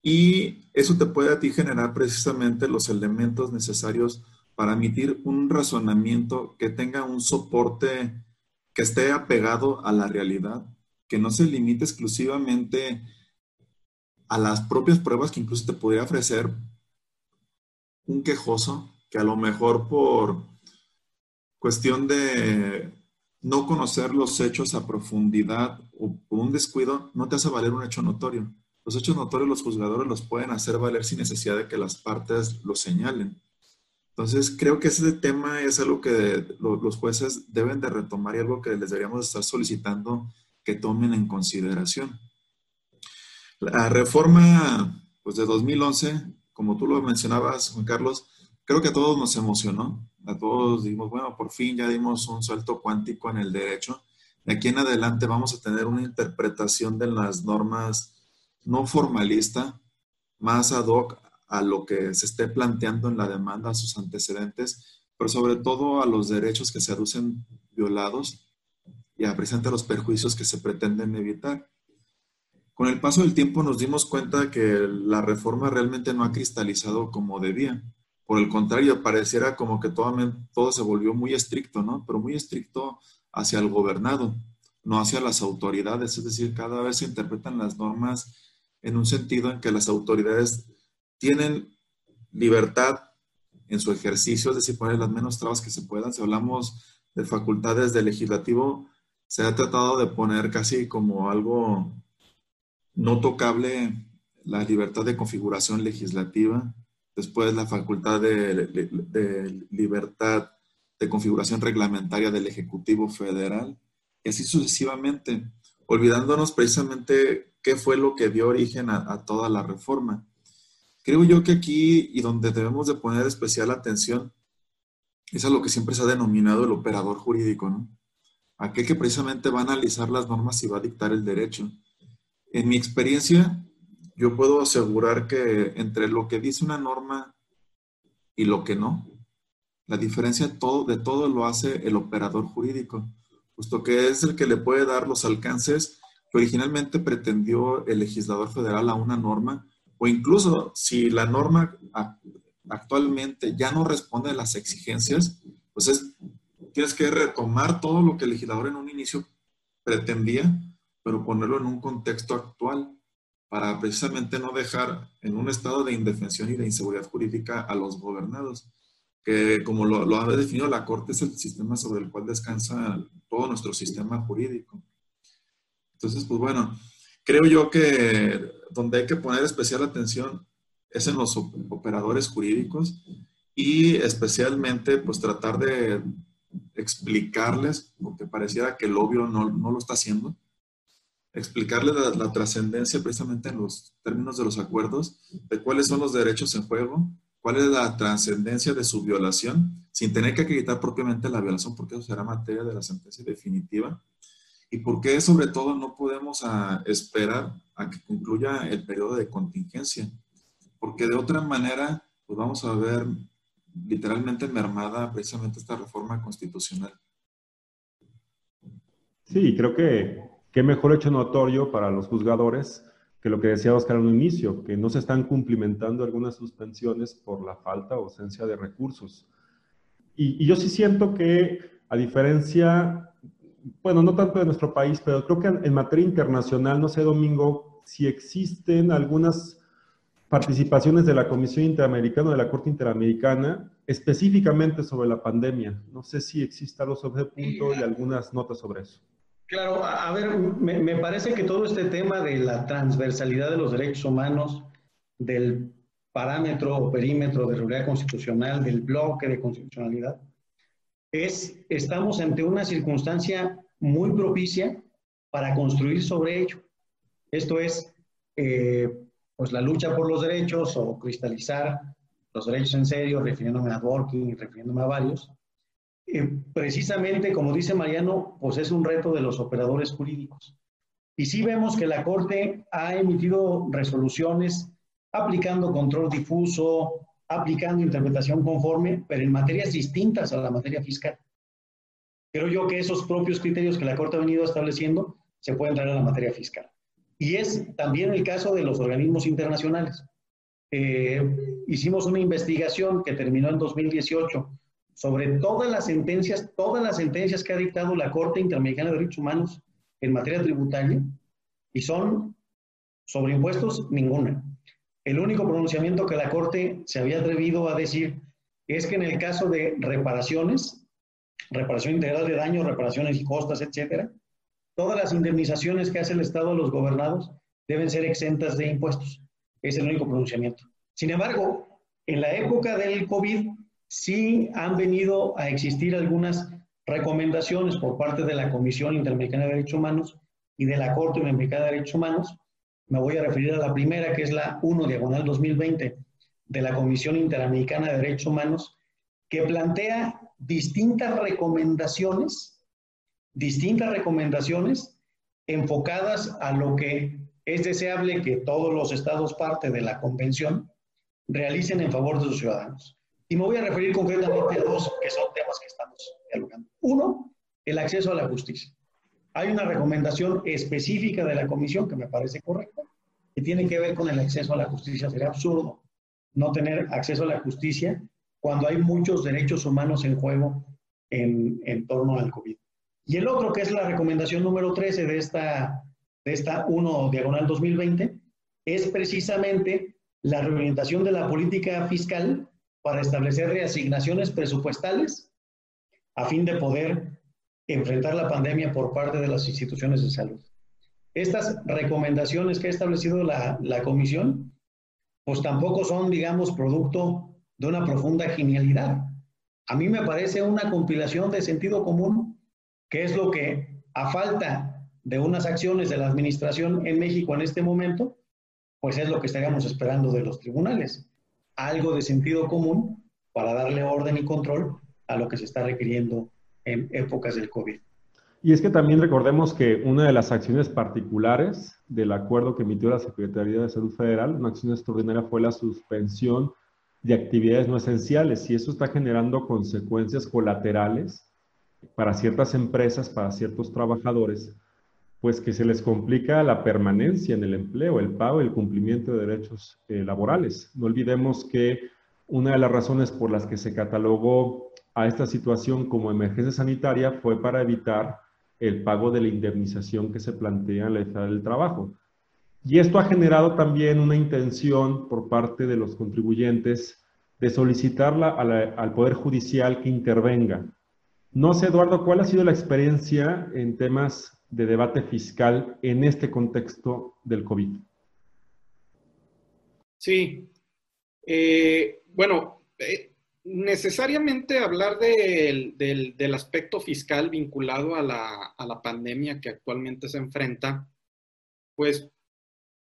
Y eso te puede a ti generar precisamente los elementos necesarios para emitir un razonamiento que tenga un soporte que esté apegado a la realidad, que no se limite exclusivamente a las propias pruebas que incluso te podría ofrecer un quejoso que a lo mejor por cuestión de no conocer los hechos a profundidad o por un descuido no te hace valer un hecho notorio. Los hechos notorios los juzgadores los pueden hacer valer sin necesidad de que las partes lo señalen. Entonces, creo que ese tema es algo que los jueces deben de retomar y algo que les deberíamos estar solicitando que tomen en consideración. La reforma pues, de 2011, como tú lo mencionabas, Juan Carlos, creo que a todos nos emocionó. A todos dijimos, bueno, por fin ya dimos un salto cuántico en el derecho. De aquí en adelante vamos a tener una interpretación de las normas no formalista, más ad hoc a lo que se esté planteando en la demanda, a sus antecedentes, pero sobre todo a los derechos que se aducen violados y a presentar los perjuicios que se pretenden evitar. Con el paso del tiempo nos dimos cuenta que la reforma realmente no ha cristalizado como debía. Por el contrario, pareciera como que todo, se volvió muy estricto, ¿no? Pero muy estricto hacia el gobernado, no hacia las autoridades. Es decir, cada vez se interpretan las normas en un sentido en que las autoridades tienen libertad en su ejercicio, es decir, poner las menos trabas que se puedan. Si hablamos de facultades del legislativo, se ha tratado de poner casi como algo no tocable la libertad de configuración legislativa, después la facultad de, libertad de configuración reglamentaria del Ejecutivo Federal, y así sucesivamente, olvidándonos precisamente qué fue lo que dio origen a, toda la reforma. Creo yo que aquí y donde debemos de poner especial atención es a lo que siempre se ha denominado el operador jurídico, ¿no? aquel que precisamente va a analizar las normas y va a dictar el derecho. En mi experiencia, yo puedo asegurar que entre lo que dice una norma y lo que no, la diferencia todo, de todo lo hace el operador jurídico, puesto que es el que le puede dar los alcances que originalmente pretendió el legislador federal a una norma, o incluso si la norma actualmente ya no responde a las exigencias, pues es, tienes que retomar todo lo que el legislador en un inicio pretendía, pero ponerlo en un contexto actual para precisamente no dejar en un estado de indefensión y de inseguridad jurídica a los gobernados, que como lo, lo ha definido la Corte es el sistema sobre el cual descansa todo nuestro sistema jurídico. Entonces, pues bueno, creo yo que donde hay que poner especial atención es en los operadores jurídicos y especialmente pues tratar de explicarles, porque pareciera que el obvio no, no lo está haciendo, explicarles la, trascendencia precisamente en los términos de los acuerdos, de cuáles son los derechos en juego, cuál es la trascendencia de su violación, sin tener que acreditar propiamente la violación, porque eso será materia de la sentencia definitiva, y por qué sobre todo no podemos ah, esperar a que concluya el periodo de contingencia, porque de otra manera pues vamos a ver literalmente mermada precisamente esta reforma constitucional. Sí, creo que qué mejor hecho notorio para los juzgadores que lo que decía Oscar en un inicio, que no se están cumplimentando algunas suspensiones por la falta o ausencia de recursos. Y, y, yo sí siento que, a diferencia, bueno, no tanto de nuestro país, pero creo que en materia internacional, no sé, Domingo, si existen algunas participaciones de la Comisión Interamericana, de la Corte Interamericana, específicamente sobre la pandemia. No sé si exista algo sobre ese punto y algunas notas sobre eso. Claro, a ver, me, parece que todo este tema de la transversalidad de los derechos humanos, del parámetro o perímetro de realidad constitucional, del bloque de constitucionalidad, es, estamos ante una circunstancia muy propicia para construir sobre ello. Esto es, eh, pues la lucha por los derechos o cristalizar los derechos en serio, refiriéndome a Dworkin y refiriéndome a varios, eh, precisamente, como dice Mariano, pues es un reto de los operadores jurídicos. Y sí vemos que la Corte ha emitido resoluciones aplicando control difuso, aplicando interpretación conforme, pero en materias distintas a la materia fiscal. Creo yo que esos propios criterios que la Corte ha venido estableciendo se pueden traer a la materia fiscal. Y es también el caso de los organismos internacionales. Eh, hicimos una investigación que terminó en 2018 sobre todas las sentencias, todas las sentencias que ha dictado la Corte Interamericana de Derechos Humanos en materia tributaria, y son sobre impuestos ninguna. El único pronunciamiento que la Corte se había atrevido a decir es que en el caso de reparaciones, reparación integral de daños, reparaciones y costas, etcétera, todas las indemnizaciones que hace el Estado a los gobernados deben ser exentas de impuestos. Es el único pronunciamiento. Sin embargo, en la época del COVID, sí han venido a existir algunas recomendaciones por parte de la Comisión Interamericana de Derechos Humanos y de la Corte Interamericana de Derechos Humanos. Me voy a referir a la primera, que es la 1 diagonal 2020 de la Comisión Interamericana de Derechos Humanos, que plantea distintas recomendaciones, distintas recomendaciones enfocadas a lo que es deseable que todos los estados parte de la convención realicen en favor de sus ciudadanos. Y me voy a referir concretamente a dos que son temas que estamos dialogando. Uno, el acceso a la justicia. Hay una recomendación específica de la comisión que me parece correcta, que tiene que ver con el acceso a la justicia. Sería absurdo no tener acceso a la justicia cuando hay muchos derechos humanos en juego en, en torno al COVID. Y el otro, que es la recomendación número 13 de esta, de esta 1 diagonal 2020, es precisamente la reorientación de la política fiscal para establecer reasignaciones presupuestales a fin de poder enfrentar la pandemia por parte de las instituciones de salud. Estas recomendaciones que ha establecido la, la comisión, pues tampoco son, digamos, producto de una profunda genialidad. A mí me parece una compilación de sentido común, que es lo que, a falta de unas acciones de la administración en México en este momento, pues es lo que estaríamos esperando de los tribunales algo de sentido común para darle orden y control a lo que se está requiriendo en épocas del COVID. Y es que también recordemos que una de las acciones particulares del acuerdo que emitió la Secretaría de Salud Federal, una acción extraordinaria, fue la suspensión de actividades no esenciales y eso está generando consecuencias colaterales para ciertas empresas, para ciertos trabajadores, pues que se les complica la permanencia en el empleo, el pago el cumplimiento de derechos eh, laborales. No olvidemos que una de las razones por las que se catalogó a esta situación como emergencia sanitaria fue para evitar el pago de la indemnización que se plantea en la edad del trabajo. Y esto ha generado también una intención por parte de los contribuyentes de solicitar al Poder Judicial que intervenga. No sé, Eduardo, ¿cuál ha sido la experiencia en temas de debate fiscal en este contexto del COVID? Sí. Eh, bueno, eh, necesariamente hablar del, aspecto fiscal vinculado a la, pandemia que actualmente se enfrenta, pues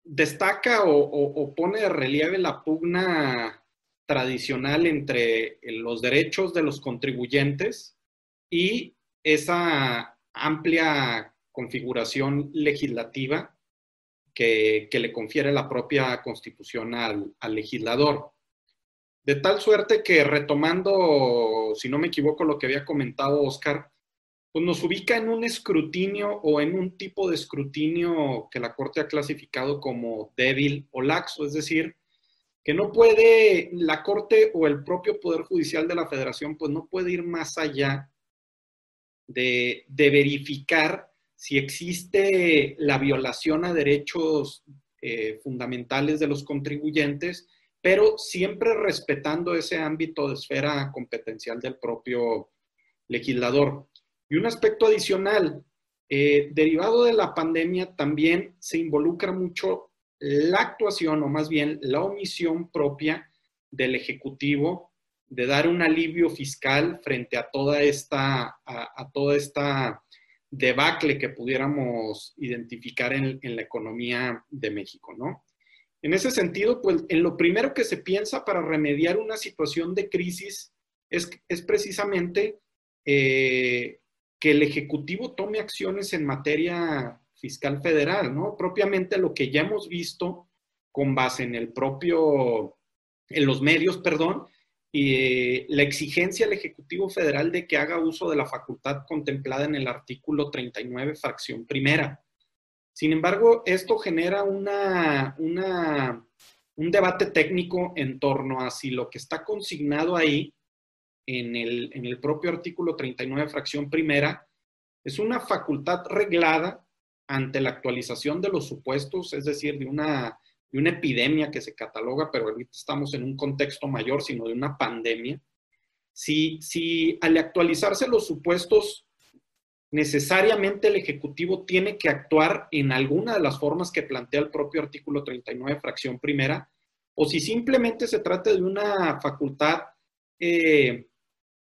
destaca o, pone de relieve la pugna tradicional entre los derechos de los contribuyentes y esa amplia configuración legislativa que, le confiere la propia constitución al legislador. De tal suerte que retomando, si no me equivoco, lo que había comentado Oscar, pues nos ubica en un escrutinio o en un tipo de escrutinio que la Corte ha clasificado como débil o laxo, es decir, que no puede la Corte o el propio Poder Judicial de la Federación, pues no puede ir más allá de, verificar si existe la violación a derechos eh, fundamentales de los contribuyentes pero siempre respetando ese ámbito de esfera competencial del propio legislador. Y un aspecto adicional, eh, derivado de la pandemia, también se involucra mucho la actuación o más bien la omisión propia del Ejecutivo de dar un alivio fiscal frente a toda esta, a, toda esta debacle que pudiéramos identificar en, en la economía de México, ¿no? En ese sentido, pues en lo primero que se piensa para remediar una situación de crisis es, es precisamente eh, que el Ejecutivo tome acciones en materia fiscal federal, ¿no? Propiamente lo que ya hemos visto con base en el propio, en los medios, perdón, eh, la exigencia al Ejecutivo Federal de que haga uso de la facultad contemplada en el artículo 39, fracción primera. Sin embargo, esto genera una, un debate técnico en torno a si lo que está consignado ahí en el, en el propio artículo 39, fracción primera, es una facultad reglada ante la actualización de los supuestos, es decir, de una, de una epidemia que se cataloga, pero ahorita estamos en un contexto mayor, sino de una pandemia. Si, si al actualizarse los supuestos necesariamente el Ejecutivo tiene que actuar en alguna de las formas que plantea el propio artículo 39, fracción primera, o si simplemente se trata de una facultad eh,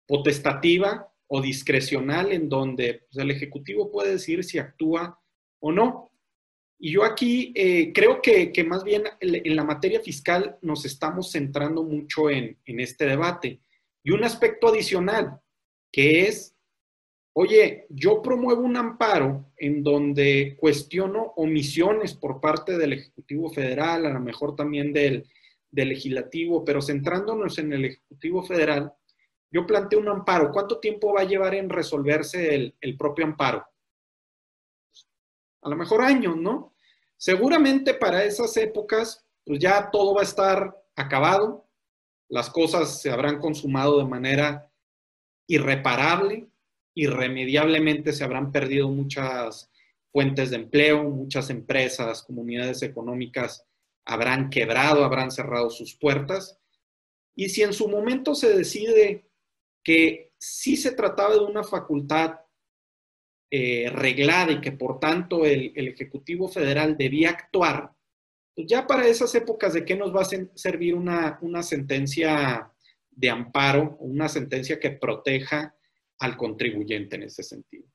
potestativa o discrecional en donde pues, el Ejecutivo puede decir si actúa o no. Y yo aquí eh, creo que, más bien en la materia fiscal nos estamos centrando mucho en, este debate. Y un aspecto adicional, que es oye, yo promuevo un amparo en donde cuestiono omisiones por parte del Ejecutivo Federal, a lo mejor también del, Legislativo, pero centrándonos en el Ejecutivo Federal, yo planteo un amparo. ¿Cuánto tiempo va a llevar en resolverse el propio amparo? A lo mejor años, ¿no? Seguramente para esas épocas, pues ya todo va a estar acabado, las cosas se habrán consumado de manera irreparable, irremediablemente se habrán perdido muchas fuentes de empleo, muchas empresas, comunidades económicas habrán quebrado, habrán cerrado sus puertas. Y si en su momento se decide que sí se trataba de una facultad eh, reglada y que por tanto el, Ejecutivo Federal debía actuar, pues ya para esas épocas de qué nos va a servir una, una sentencia de amparo, una sentencia que proteja al contribuyente en ese sentido.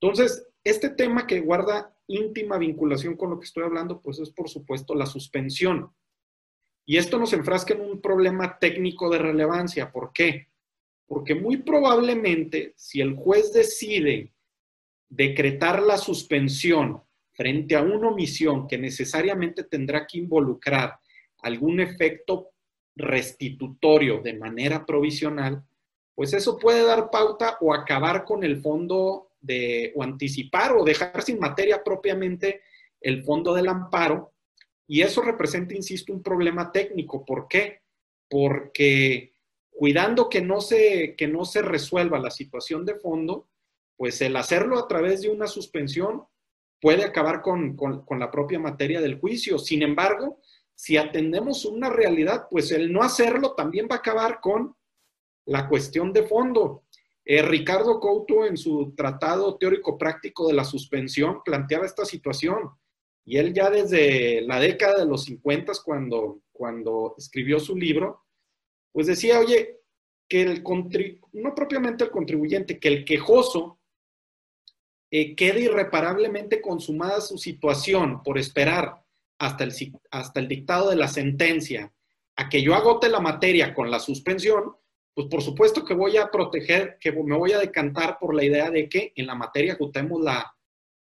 Entonces, este tema que guarda íntima vinculación con lo que estoy hablando, pues es por supuesto la suspensión. Y esto nos enfrasca en un problema técnico de relevancia. ¿Por qué? Porque muy probablemente si el juez decide decretar la suspensión frente a una omisión que necesariamente tendrá que involucrar algún efecto restitutorio de manera provisional, pues eso puede dar pauta o acabar con el fondo de, o anticipar o dejar sin materia propiamente el fondo del amparo. Y eso representa, insisto, un problema técnico. ¿Por qué? Porque cuidando que no se, que no se resuelva la situación de fondo, pues el hacerlo a través de una suspensión puede acabar con, la propia materia del juicio. Sin embargo, si atendemos una realidad, pues el no hacerlo también va a acabar con la cuestión de fondo. Eh, Ricardo Couto en su tratado teórico práctico de la suspensión planteaba esta situación y él ya desde la década de los 50 cuando, cuando escribió su libro, pues decía, oye, que el no propiamente el contribuyente, que el quejoso eh, quede irreparablemente consumada su situación por esperar hasta el, hasta el dictado de la sentencia a que yo agote la materia con la suspensión, pues por supuesto que voy a proteger, que me voy a decantar por la idea de que en la materia agotemos la,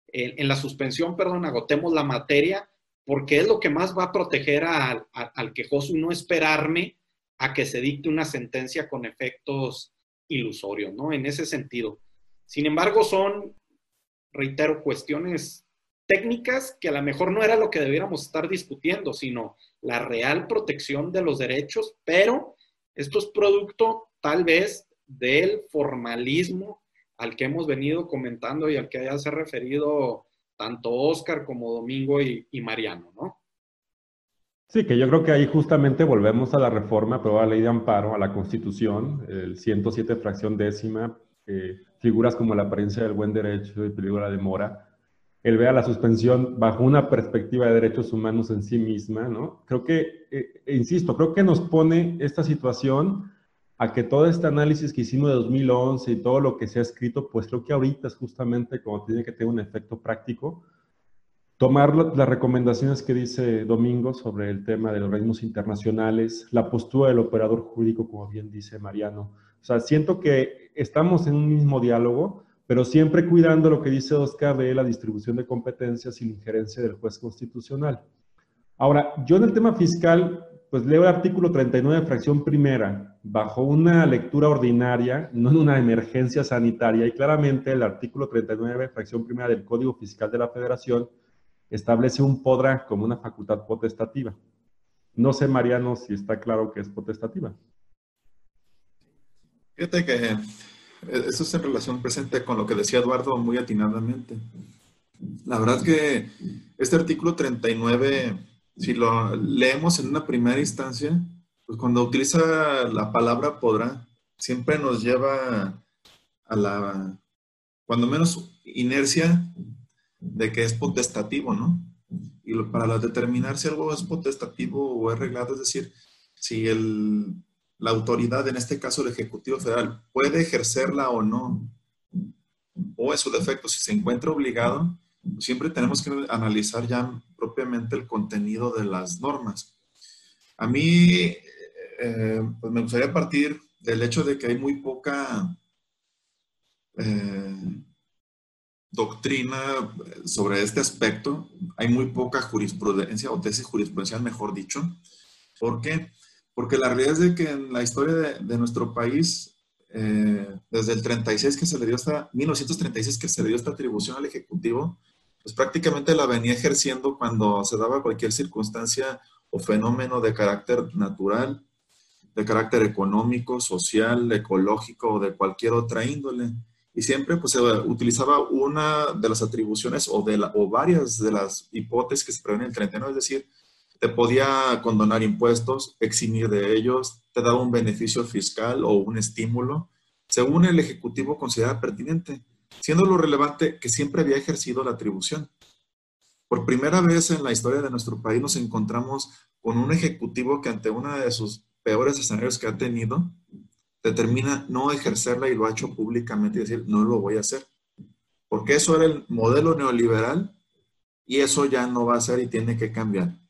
en la suspensión, perdón, agotemos la materia, porque es lo que más va a proteger al, al quejoso y no esperarme a que se dicte una sentencia con efectos ilusorios, ¿no? En ese sentido. Sin embargo, son reitero, cuestiones técnicas que a lo mejor no era lo que debiéramos estar discutiendo, sino la real protección de los derechos, pero esto es producto tal vez del formalismo al que hemos venido comentando y al que ya se ha referido tanto Oscar como Domingo y, Mariano, ¿no? Sí, que yo creo que ahí justamente volvemos a la reforma aprobada la ley de amparo, a la Constitución, el 107 fracción décima, figuras como la apariencia del buen derecho y peligro de la demora, él vea la suspensión bajo una perspectiva de derechos humanos en sí misma, ¿no? Creo que, eh, e insisto, creo que nos pone esta situación a que todo este análisis que hicimos de 2011 y todo lo que se ha escrito, pues creo que ahorita es justamente como tiene que tener un efecto práctico, tomar las recomendaciones que dice Domingo sobre el tema de los organismos internacionales, la postura del operador jurídico, como bien dice Mariano, o sea, siento que estamos en un mismo diálogo, pero siempre cuidando lo que dice Oscar de la distribución de competencias y la injerencia del juez constitucional. Ahora, yo en el tema fiscal, pues leo el artículo 39, fracción primera, bajo una lectura ordinaria, no en una emergencia sanitaria, y claramente el artículo 39, fracción primera del Código Fiscal de la Federación establece un podrá como una facultad potestativa. No sé, Mariano, si está claro que es potestativa. Fíjate que eh, eso es en relación presente con lo que decía Eduardo muy atinadamente. La verdad que este artículo 39, si lo leemos en una primera instancia, pues cuando utiliza la palabra podrá, siempre nos lleva a la, cuando menos, inercia de que es potestativo, ¿no? Y para determinar si algo es potestativo o es reglado, es decir, si el la autoridad, en este caso el Ejecutivo Federal, puede ejercerla o no, o en su defecto, si se encuentra obligado, siempre tenemos que analizar ya propiamente el contenido de las normas. A mí, eh, pues me gustaría partir del hecho de que hay muy poca eh, doctrina sobre este aspecto, hay muy poca jurisprudencia o tesis jurisprudencial, mejor dicho. ¿Por qué? Porque la realidad es de que en la historia de, nuestro país, eh, desde el 36 que se le dio esta, 1936 que se le dio esta atribución al Ejecutivo, pues prácticamente la venía ejerciendo cuando se daba cualquier circunstancia o fenómeno de carácter natural, de carácter económico, social, ecológico o de cualquier otra índole. Y siempre pues se utilizaba una de las atribuciones o, de o varias de las hipótesis que se prevén en el 39, es decir, te podía condonar impuestos, eximir de ellos, te daba un beneficio fiscal o un estímulo, según el Ejecutivo considera pertinente, siendo lo relevante que siempre había ejercido la atribución. Por primera vez en la historia de nuestro país nos encontramos con un Ejecutivo que ante uno de sus peores escenarios que ha tenido, determina no ejercerla y lo ha hecho públicamente y decir, no lo voy a hacer. Porque eso era el modelo neoliberal y eso ya no va a ser y tiene que cambiar.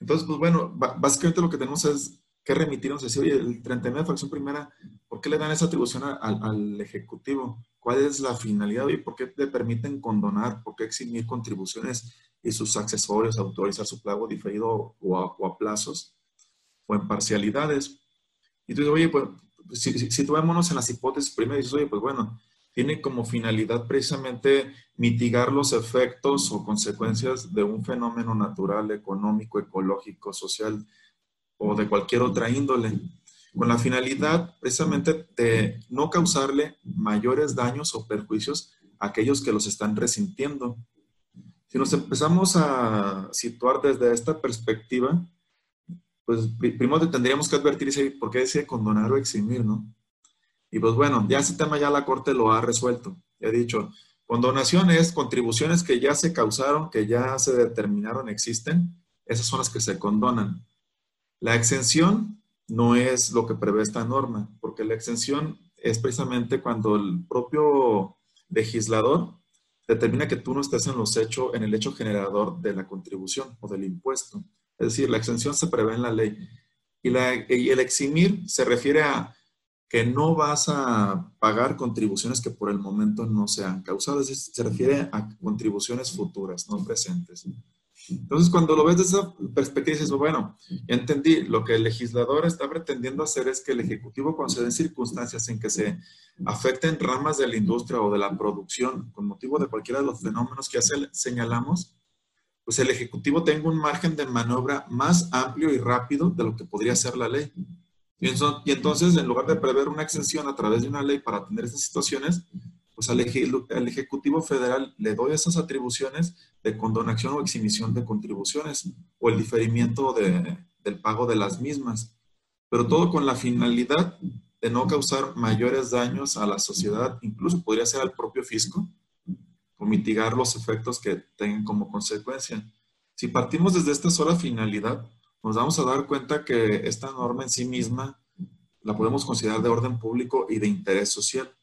Entonces, pues bueno, básicamente lo que tenemos es que remitirnos a decir, oye, el 39 de fracción primera, ¿por qué le dan esa atribución al, Ejecutivo? ¿Cuál es la finalidad y por qué le permiten condonar, por qué eximir contribuciones y sus accesorios, autorizar su pago diferido o a, plazos o en parcialidades? Y entonces, oye, pues si, si, situémonos en las hipótesis primero, dices, oye, pues bueno, tiene como finalidad precisamente mitigar los efectos o consecuencias de un fenómeno natural, económico, ecológico, social o de cualquier otra índole, con la finalidad precisamente de no causarle mayores daños o perjuicios a aquellos que los están resintiendo. Si nos empezamos a situar desde esta perspectiva, pues primero tendríamos que advertir por qué decide condonar o eximir, ¿no? Y pues bueno, ya ese tema ya la Corte lo ha resuelto. Ya he dicho, condonación es contribuciones que ya se causaron, que ya se determinaron, existen, esas son las que se condonan. La exención no es lo que prevé esta norma, porque la exención es precisamente cuando el propio legislador determina que tú no estés en los hechos, en el hecho generador de la contribución o del impuesto. Es decir, la exención se prevé en la ley. Y, y el eximir se refiere a que no vas a pagar contribuciones que por el momento no se han se refiere a contribuciones futuras, no presentes. Entonces, cuando lo ves desde esa perspectiva, dices, bueno, ya entendí, lo que el legislador está pretendiendo hacer es que el Ejecutivo, den circunstancias en que se afecten ramas de la industria o de la producción con motivo de cualquiera de los fenómenos que ya señalamos, pues el Ejecutivo tenga un margen de maniobra más amplio y rápido de lo que podría ser la ley. Y entonces, en lugar de prever una exención a través de una ley para atender estas situaciones, pues al, Ejecutivo Federal le doy esas atribuciones de condonación o exhibición de contribuciones o el diferimiento del pago de las mismas, pero todo con la finalidad de no causar mayores daños a la sociedad, incluso podría ser al propio fisco, o mitigar los efectos que tengan como consecuencia. Si partimos desde esta sola finalidad, nos vamos a dar cuenta que esta norma en sí misma la podemos considerar de orden público y de interés social.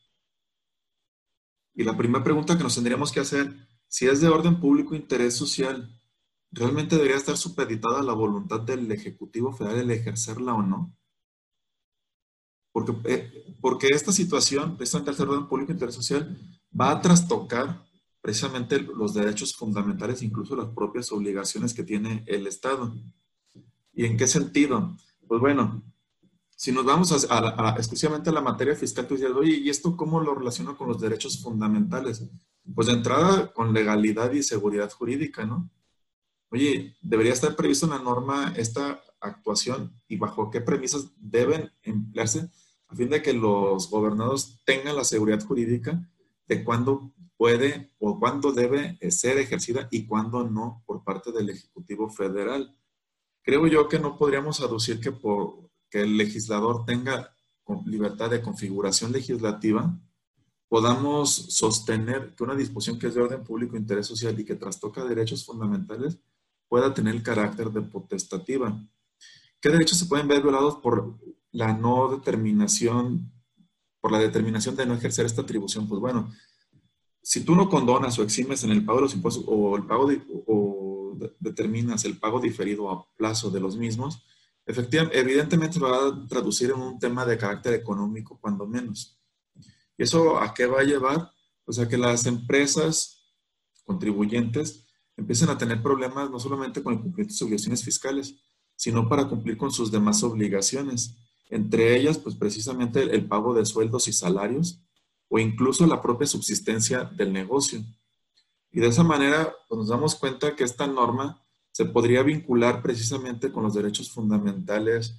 Y la primera pregunta que nos tendríamos que hacer, si es de orden público e interés social, ¿realmente debería estar supeditada la voluntad del Ejecutivo Federal el ejercerla o no? Porque, eh, porque esta situación, precisamente al orden público e interés social, va a trastocar precisamente los derechos fundamentales, incluso las propias obligaciones que tiene el Estado. ¿Y en qué sentido? Pues bueno, si nos vamos a, exclusivamente a la materia fiscal, tú dices, oye, ¿y esto cómo lo relaciona con los derechos fundamentales? Pues de entrada con legalidad y seguridad jurídica, ¿no? Oye, debería estar previsto en la norma esta actuación y bajo qué premisas deben emplearse a fin de que los gobernados tengan la seguridad jurídica de cuándo puede o cuándo debe ser ejercida y cuándo no por parte del Ejecutivo Federal. Creo yo que no podríamos aducir que por que el legislador tenga libertad de configuración legislativa, podamos sostener que una disposición que es de orden público, interés social y que trastoca derechos fundamentales pueda tener el carácter de potestativa. ¿Qué derechos se pueden ver violados por la no determinación, por la determinación de no ejercer esta atribución? Pues bueno, si tú no condonas o eximes en el pago de los impuestos o el pago o determinas el pago diferido a plazo de los mismos, Efectivamente, evidentemente va a traducir en un tema de carácter económico, cuando menos. ¿Y eso a qué va a llevar? Pues a que las empresas contribuyentes empiecen a tener problemas no solamente con el cumplimiento sus obligaciones fiscales, sino para cumplir con sus demás obligaciones. Entre ellas, pues precisamente el pago de sueldos y salarios o incluso la propia subsistencia del negocio. Y de esa manera pues nos damos cuenta que esta norma se podría vincular precisamente con los derechos fundamentales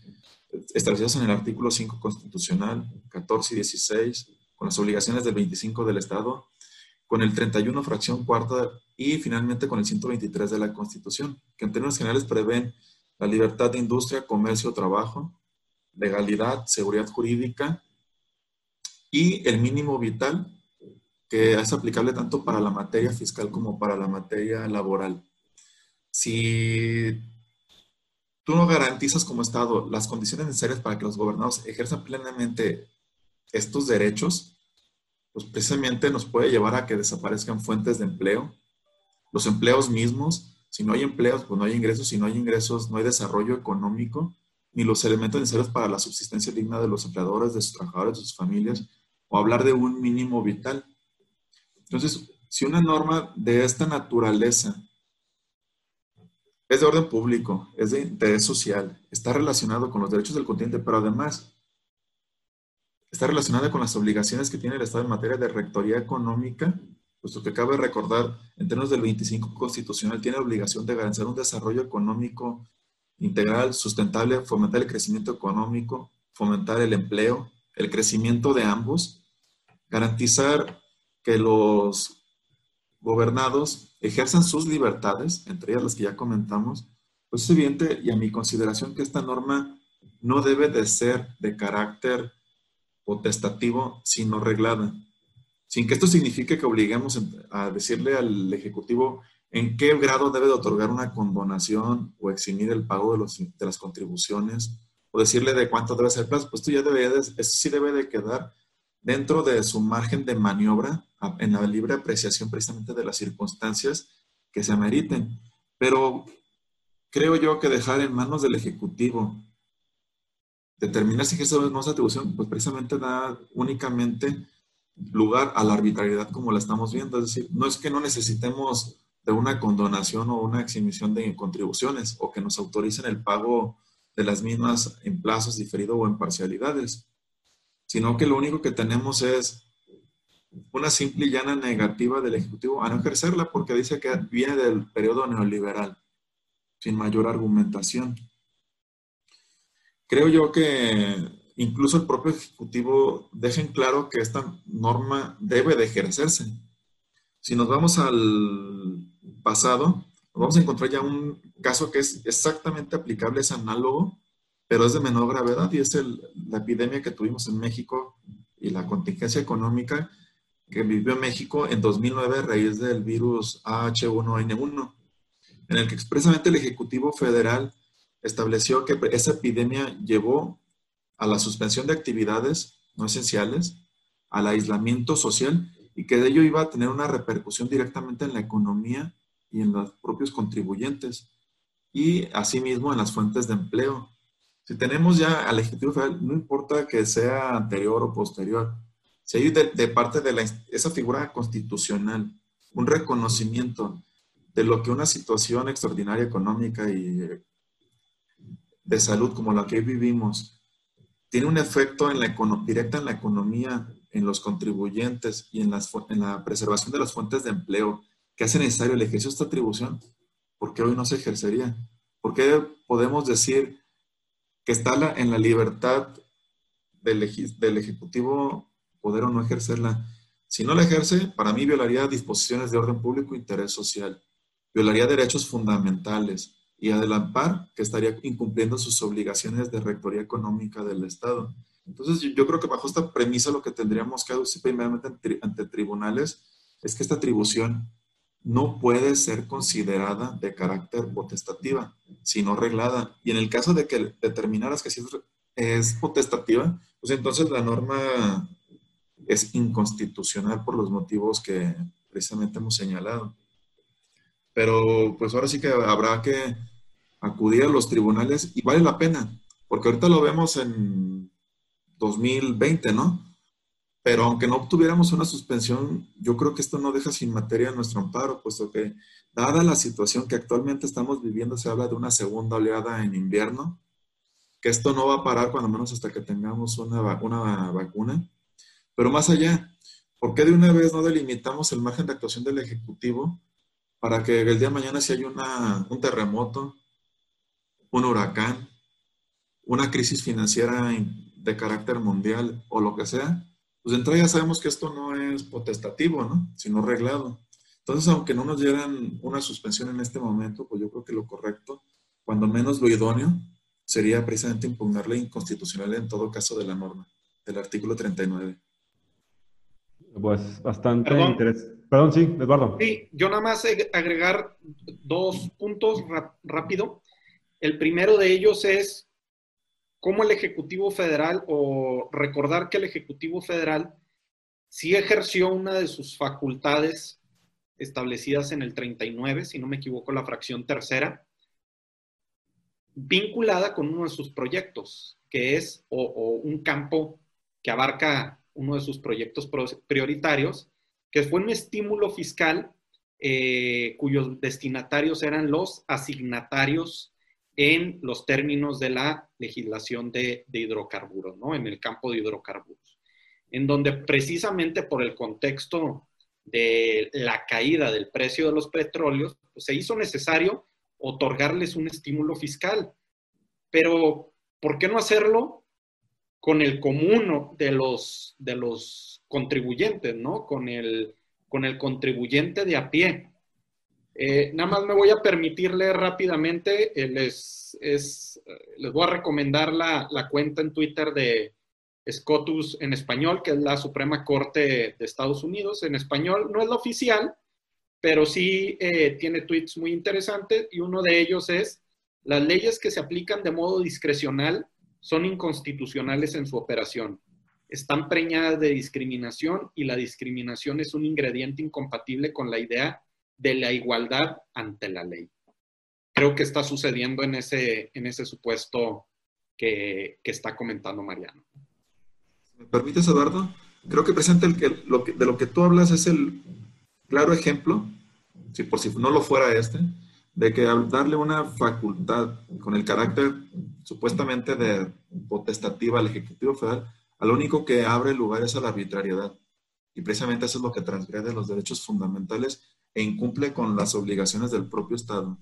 establecidos en el artículo 5 constitucional, 14 y 16, con las obligaciones del 25 del Estado, con el 31 fracción cuarta y finalmente con el 123 de la Constitución, que en términos generales prevén la libertad de industria, comercio, trabajo, legalidad, seguridad jurídica y el mínimo vital, que es aplicable tanto para la materia fiscal como para la materia laboral si tú no garantizas como Estado las condiciones necesarias para que los gobernados ejerzan plenamente estos derechos, pues precisamente nos puede llevar a que desaparezcan fuentes de empleo, los empleos mismos, si no hay empleos, pues no hay ingresos, si no hay ingresos, no hay desarrollo económico, ni los elementos necesarios para la subsistencia digna de los empleadores, de sus trabajadores, de sus familias, o hablar de un mínimo vital. Entonces, si una norma de esta naturaleza es de orden público, es de interés social, está relacionado con los derechos del continente, pero además está relacionada con las obligaciones que tiene el Estado en materia de rectoría económica, puesto que cabe recordar, en términos del 25 constitucional, tiene obligación de garantizar un desarrollo económico integral, sustentable, fomentar el crecimiento económico, fomentar el empleo, el crecimiento de ambos, garantizar que los gobernados ejerzan sus libertades, entre ellas las que ya comentamos, pues es evidente y a mi consideración que esta norma no debe de ser de carácter potestativo, sino reglada. Sin que esto signifique que obliguemos a decirle al Ejecutivo en qué grado debe de otorgar una condonación o eximir el pago de, los, de las contribuciones o decirle de cuánto debe ser plazo, pues esto ya debe, de, esto sí debe de quedar dentro de su margen de maniobra en la libre apreciación precisamente de las circunstancias que se ameriten. Pero creo yo que dejar en manos del Ejecutivo determinar si ejerce o no esa atribución, pues precisamente da únicamente lugar a la arbitrariedad como la estamos viendo. Es decir, no es que no necesitemos de una condonación o una exhibición de contribuciones o que nos autoricen el pago de las mismas en plazos diferidos o en parcialidades, sino que lo único que tenemos es una simple y llana negativa del Ejecutivo a no ejercerla porque dice que viene del periodo neoliberal, sin mayor argumentación. Creo yo que incluso el propio Ejecutivo deja en claro que esta norma debe de ejercerse. Si nos vamos al pasado, vamos a encontrar ya un caso que es exactamente aplicable, es análogo, pero es de menor gravedad y es la epidemia que tuvimos en México y la contingencia económica que vivió México en 2009 a raíz del virus H1N1, en el que expresamente el Ejecutivo Federal estableció que esa epidemia llevó a la suspensión de actividades no esenciales, al aislamiento social y que de ello iba a tener una repercusión directamente en la economía y en los propios contribuyentes y asimismo en las fuentes de empleo. Si tenemos ya al Ejecutivo Federal, no importa que sea anterior o posterior, si hay de, parte de esa figura constitucional un reconocimiento de lo que una situación extraordinaria económica y de salud como la que vivimos tiene un efecto en la directa en la economía, en los contribuyentes y en, la preservación de las fuentes de empleo que hace necesario el ejercicio de esta atribución, ¿por qué hoy no se ejercería? ¿Por qué podemos decir que está en la libertad del Ejecutivo poder o no ejercerla? Si no la ejerce, para mí violaría disposiciones de orden público e interés social, violaría derechos fundamentales, y adelantar que estaría incumpliendo sus obligaciones de rectoría económica del Estado. Entonces, yo creo que bajo esta premisa lo que tendríamos que aducir primeramente ante, tribunales es que esta atribución no puede ser considerada de carácter potestativa, sino reglada. Y en el caso de que determinaras que sí es potestativa, pues entonces la norma es inconstitucional por los motivos que precisamente hemos señalado. Pero pues ahora sí que habrá que acudir a los tribunales y vale la pena, porque ahorita lo vemos en 2020, ¿no? Pero aunque no obtuviéramos una suspensión, yo creo que esto no deja sin materia nuestro amparo, puesto que dada la situación que actualmente estamos viviendo, se habla de una segunda oleada en invierno, que esto no va a parar cuando menos hasta que tengamos una, una vacuna. Pero más allá, ¿por qué de una vez no delimitamos el margen de actuación del Ejecutivo para que el día de mañana si hay una, un terremoto, un huracán, una crisis financiera de carácter mundial o lo que sea, pues de entrada ya sabemos que esto no es potestativo, ¿no? Sino reglado. Entonces, aunque no nos dieran una suspensión en este momento, pues yo creo que lo correcto, cuando menos lo idóneo, sería precisamente impugnar la inconstitucionalidad en todo caso de la norma, del artículo 39. Pues bastante interesante. Perdón, sí, Eduardo. Sí, yo nada más agregar dos puntos rápido. El primero de ellos es cómo el Ejecutivo Federal, o recordar que el Ejecutivo Federal sí ejerció una de sus facultades establecidas en el 39, si no me equivoco, la fracción tercera, vinculada con uno de sus proyectos, que es, o, un campo que abarca uno de sus proyectos prioritarios, que fue un estímulo fiscal eh, cuyos destinatarios eran los asignatarios en los términos de la legislación de, hidrocarburos, ¿no? En el campo de hidrocarburos, en donde precisamente por el contexto de la caída del precio de los petróleos, pues se hizo necesario otorgarles un estímulo fiscal. Pero, ¿por qué no hacerlo con el común de los, de los contribuyentes, ¿no? Con el, con el contribuyente de a pie. Eh, nada más me voy a permitir leer rápidamente, eh, les, es, eh, les voy a recomendar la, la, cuenta en Twitter de SCOTUS en español, que es la Suprema Corte de Estados Unidos. En español no es la oficial, pero sí eh, tiene tweets muy interesantes y uno de ellos es, las leyes que se aplican de modo discrecional son inconstitucionales en su operación. Están preñadas de discriminación y la discriminación es un ingrediente incompatible con la idea de la igualdad ante la ley. Creo que está sucediendo en ese, en ese supuesto que, que está comentando Mariano. ¿Me permites, Eduardo? Creo que presente el que, lo que, de lo que tú hablas es el claro ejemplo si por si no lo fuera este, de que al darle una facultad con el carácter supuestamente de potestativa al Ejecutivo Federal, al único que abre lugar es a la arbitrariedad. Y precisamente eso es lo que transgrede los derechos fundamentales e incumple con las obligaciones del propio Estado.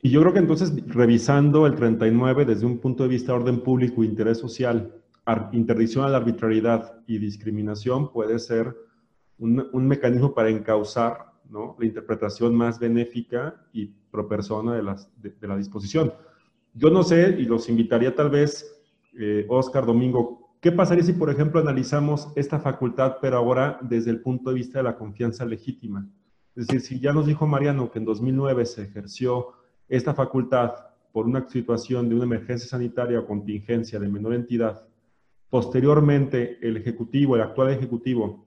Y yo creo que entonces, revisando el 39 desde un punto de vista de orden público interés social, interdicción a la arbitrariedad y discriminación puede ser un, un mecanismo para encauzar la interpretación más benéfica y pro persona de, las, de, la disposición. Yo no sé, y los invitaría tal vez, eh, Oscar, Domingo, ¿qué pasaría si, por ejemplo, analizamos esta facultad, pero ahora desde el punto de vista de la confianza legítima? Es decir, si ya nos dijo Mariano que en 2009 se ejerció esta facultad por una situación de una emergencia sanitaria o contingencia de menor entidad, posteriormente el Ejecutivo, el actual Ejecutivo,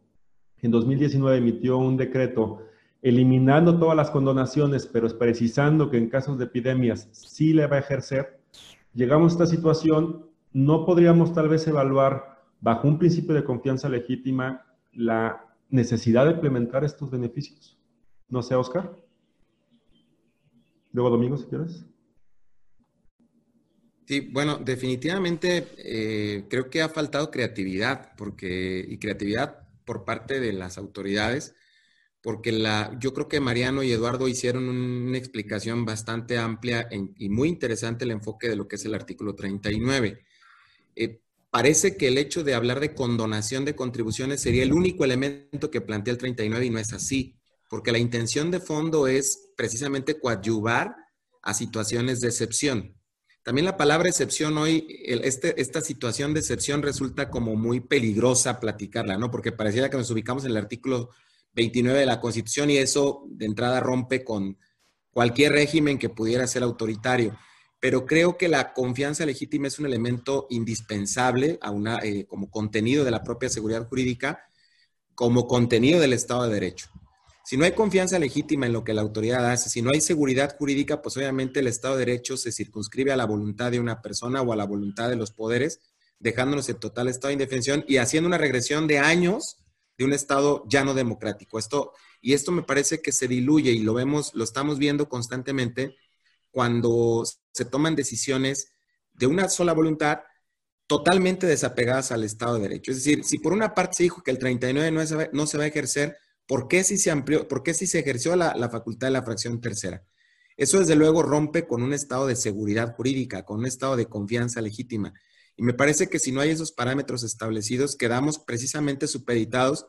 en 2019 emitió un decreto eliminando todas las condonaciones, pero precisando que en casos de epidemias sí le va a ejercer, llegamos a esta situación, no podríamos tal vez evaluar bajo un principio de confianza legítima la necesidad de implementar estos beneficios. No sé, Oscar. Luego, Domingo, si quieres. Sí, bueno, definitivamente eh, creo que ha faltado creatividad, porque, y creatividad por parte de las autoridades, porque la, yo creo que Mariano y Eduardo hicieron una explicación bastante amplia y muy interesante el enfoque de lo que es el artículo 39. Eh, parece que el hecho de hablar de condonación de contribuciones sería el único elemento que plantea el 39 y no es así, porque la intención de fondo es precisamente coadyuvar a situaciones de excepción. También la palabra excepción hoy, este, esta situación de excepción resulta como muy peligrosa platicarla, ¿no? Porque pareciera que nos ubicamos en el artículo 29 de la Constitución y eso de entrada rompe con cualquier régimen que pudiera ser autoritario. Pero creo que la confianza legítima es un elemento indispensable a una, eh, como contenido de la propia seguridad jurídica, como contenido del Estado de Derecho. Si no hay confianza legítima en lo que la autoridad hace, si no hay seguridad jurídica, pues obviamente el Estado de Derecho se circunscribe a la voluntad de una persona o a la voluntad de los poderes, dejándonos en total estado de indefensión y haciendo una regresión de años de un Estado ya no democrático. Esto, y esto me parece que se diluye y lo vemos, lo estamos viendo constantemente cuando se toman decisiones de una sola voluntad totalmente desapegadas al Estado de Derecho. Es decir, si por una parte se dijo que el 39 no, no se va a ejercer, ¿por qué si se amplió, por qué si se ejerció la, la facultad de la fracción tercera? Eso desde luego rompe con un estado de seguridad jurídica, con un estado de confianza legítima. Y me parece que si no hay esos parámetros establecidos, quedamos precisamente supeditados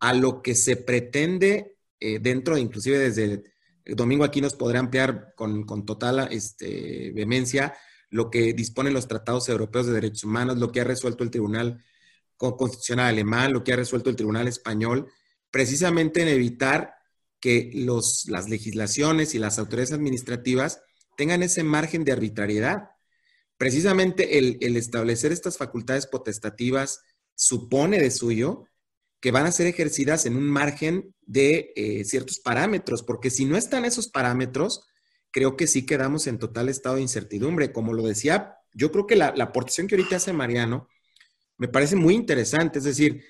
a lo que se pretende eh, dentro, inclusive desde el domingo aquí nos podrá ampliar con, total este, vehemencia lo que disponen los tratados europeos de derechos humanos, lo que ha resuelto el Tribunal Constitucional Alemán, lo que ha resuelto el Tribunal Español, precisamente en evitar que los, las legislaciones y las autoridades administrativas tengan ese margen de arbitrariedad precisamente el, establecer estas facultades potestativas supone de suyo que van a ser ejercidas en un margen de eh, ciertos parámetros, porque si no están esos parámetros, creo que sí quedamos en total estado de incertidumbre. Como lo decía, yo creo que la, aportación que ahorita hace Mariano me parece muy interesante. Es decir,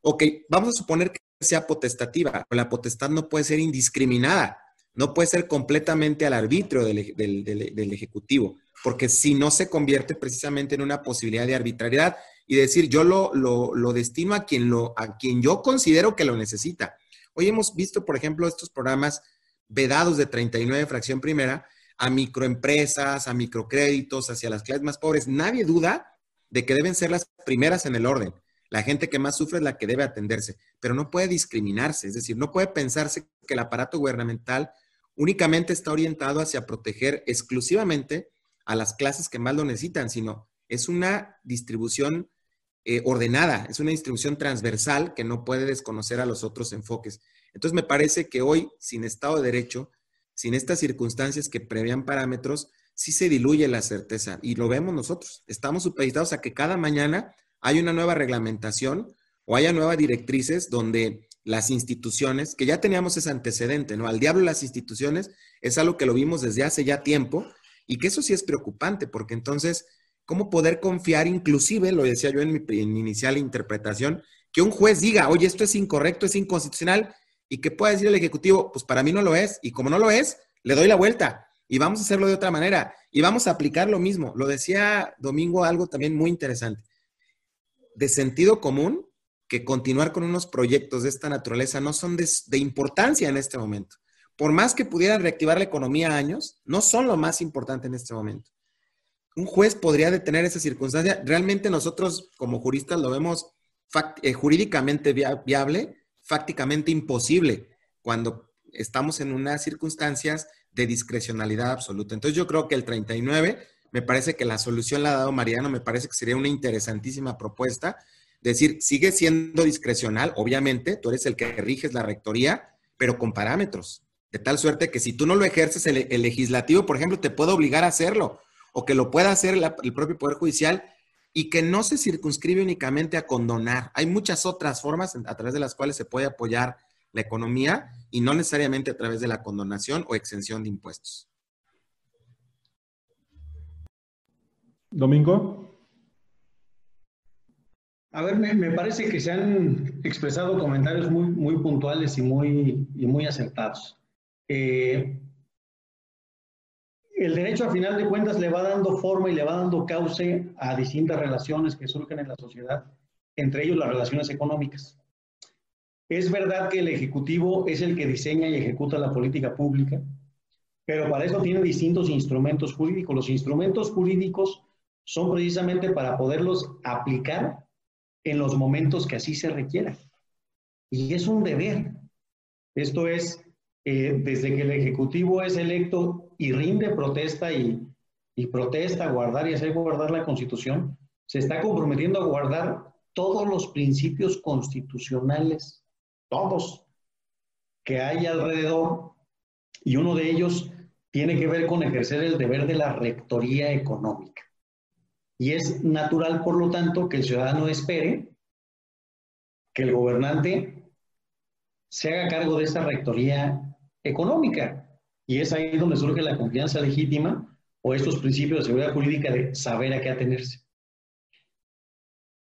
ok, vamos a suponer que sea potestativa, pero la potestad no puede ser indiscriminada, no puede ser completamente al arbitrio del, Ejecutivo, porque si no se convierte precisamente en una posibilidad de arbitrariedad y decir, yo lo, lo, destino a quien, lo, a quien yo considero que lo necesita. Hoy hemos visto, por ejemplo, estos programas vedados de 39 fracción primera a microempresas, a microcréditos, hacia las clases más pobres. Nadie duda de que deben ser las primeras en el orden. La gente que más sufre es la que debe atenderse, pero no puede discriminarse, es decir, no puede pensarse que el aparato gubernamental únicamente está orientado hacia proteger exclusivamente a las clases que más lo necesitan, sino es una distribución eh, ordenada, es una distribución transversal que no puede desconocer a los otros enfoques. Entonces me parece que hoy, sin Estado de Derecho, sin estas circunstancias que prevían parámetros, sí se diluye la certeza y lo vemos nosotros. Estamos supeditados a que cada mañana hay una nueva reglamentación o haya nuevas directrices donde las instituciones, que ya teníamos ese antecedente, ¿no? Al diablo las instituciones es algo que lo vimos desde hace ya tiempo y que eso sí es preocupante porque entonces, ¿cómo poder confiar inclusive, lo decía yo en mi, inicial interpretación, que un juez diga, oye, esto es incorrecto, es inconstitucional y que pueda decir el Ejecutivo, pues para mí no lo es, y como no lo es, le doy la vuelta y vamos a hacerlo de otra manera y vamos a aplicar lo mismo. Lo decía Domingo algo también muy interesante. De sentido común, que continuar con unos proyectos de esta naturaleza no son de, de importancia en este momento. Por más que pudieran reactivar la economía años, no son lo más importante en este momento. Un juez podría detener esa circunstancia. Realmente nosotros como juristas lo vemos eh, jurídicamente viable, fácticamente imposible cuando estamos en unas circunstancias de discrecionalidad absoluta. Entonces yo creo que el 39, me parece que la solución la ha dado Mariano, me parece que sería una interesantísima propuesta. Decir, sigue siendo discrecional, obviamente, tú eres el que riges la rectoría, pero con parámetros. De tal suerte que si tú no lo ejerces, el, legislativo, por ejemplo, te puede obligar a hacerlo, o que lo pueda hacer el propio Poder Judicial, y que no se circunscribe únicamente a condonar. Hay muchas otras formas a través de las cuales se puede apoyar la economía y no necesariamente a través de la condonación o exención de impuestos. Domingo. A ver, me, parece que se han expresado comentarios muy, muy puntuales y muy, y muy acertados. Eh, el derecho a final de cuentas le va dando forma y le va dando cauce a distintas relaciones que surgen en la sociedad, entre ellos las relaciones económicas. Es verdad que el Ejecutivo es el que diseña y ejecuta la política pública, pero para eso tiene distintos instrumentos jurídicos. Los instrumentos jurídicos son precisamente para poderlos aplicar en los momentos que así se requiera. Y es un deber. Esto es, eh, desde que el Ejecutivo es electo y rinde protesta y, y protesta, guardar y hacer guardar la Constitución, se está comprometiendo a guardar todos los principios constitucionales, todos, que hay alrededor, y uno de ellos tiene que ver con ejercer el deber de la rectoría económica. Y es natural, por lo tanto, que el ciudadano espere que el gobernante se haga cargo de esa rectoría económica. Y es ahí donde surge la confianza legítima o estos principios de seguridad jurídica de saber a qué atenerse.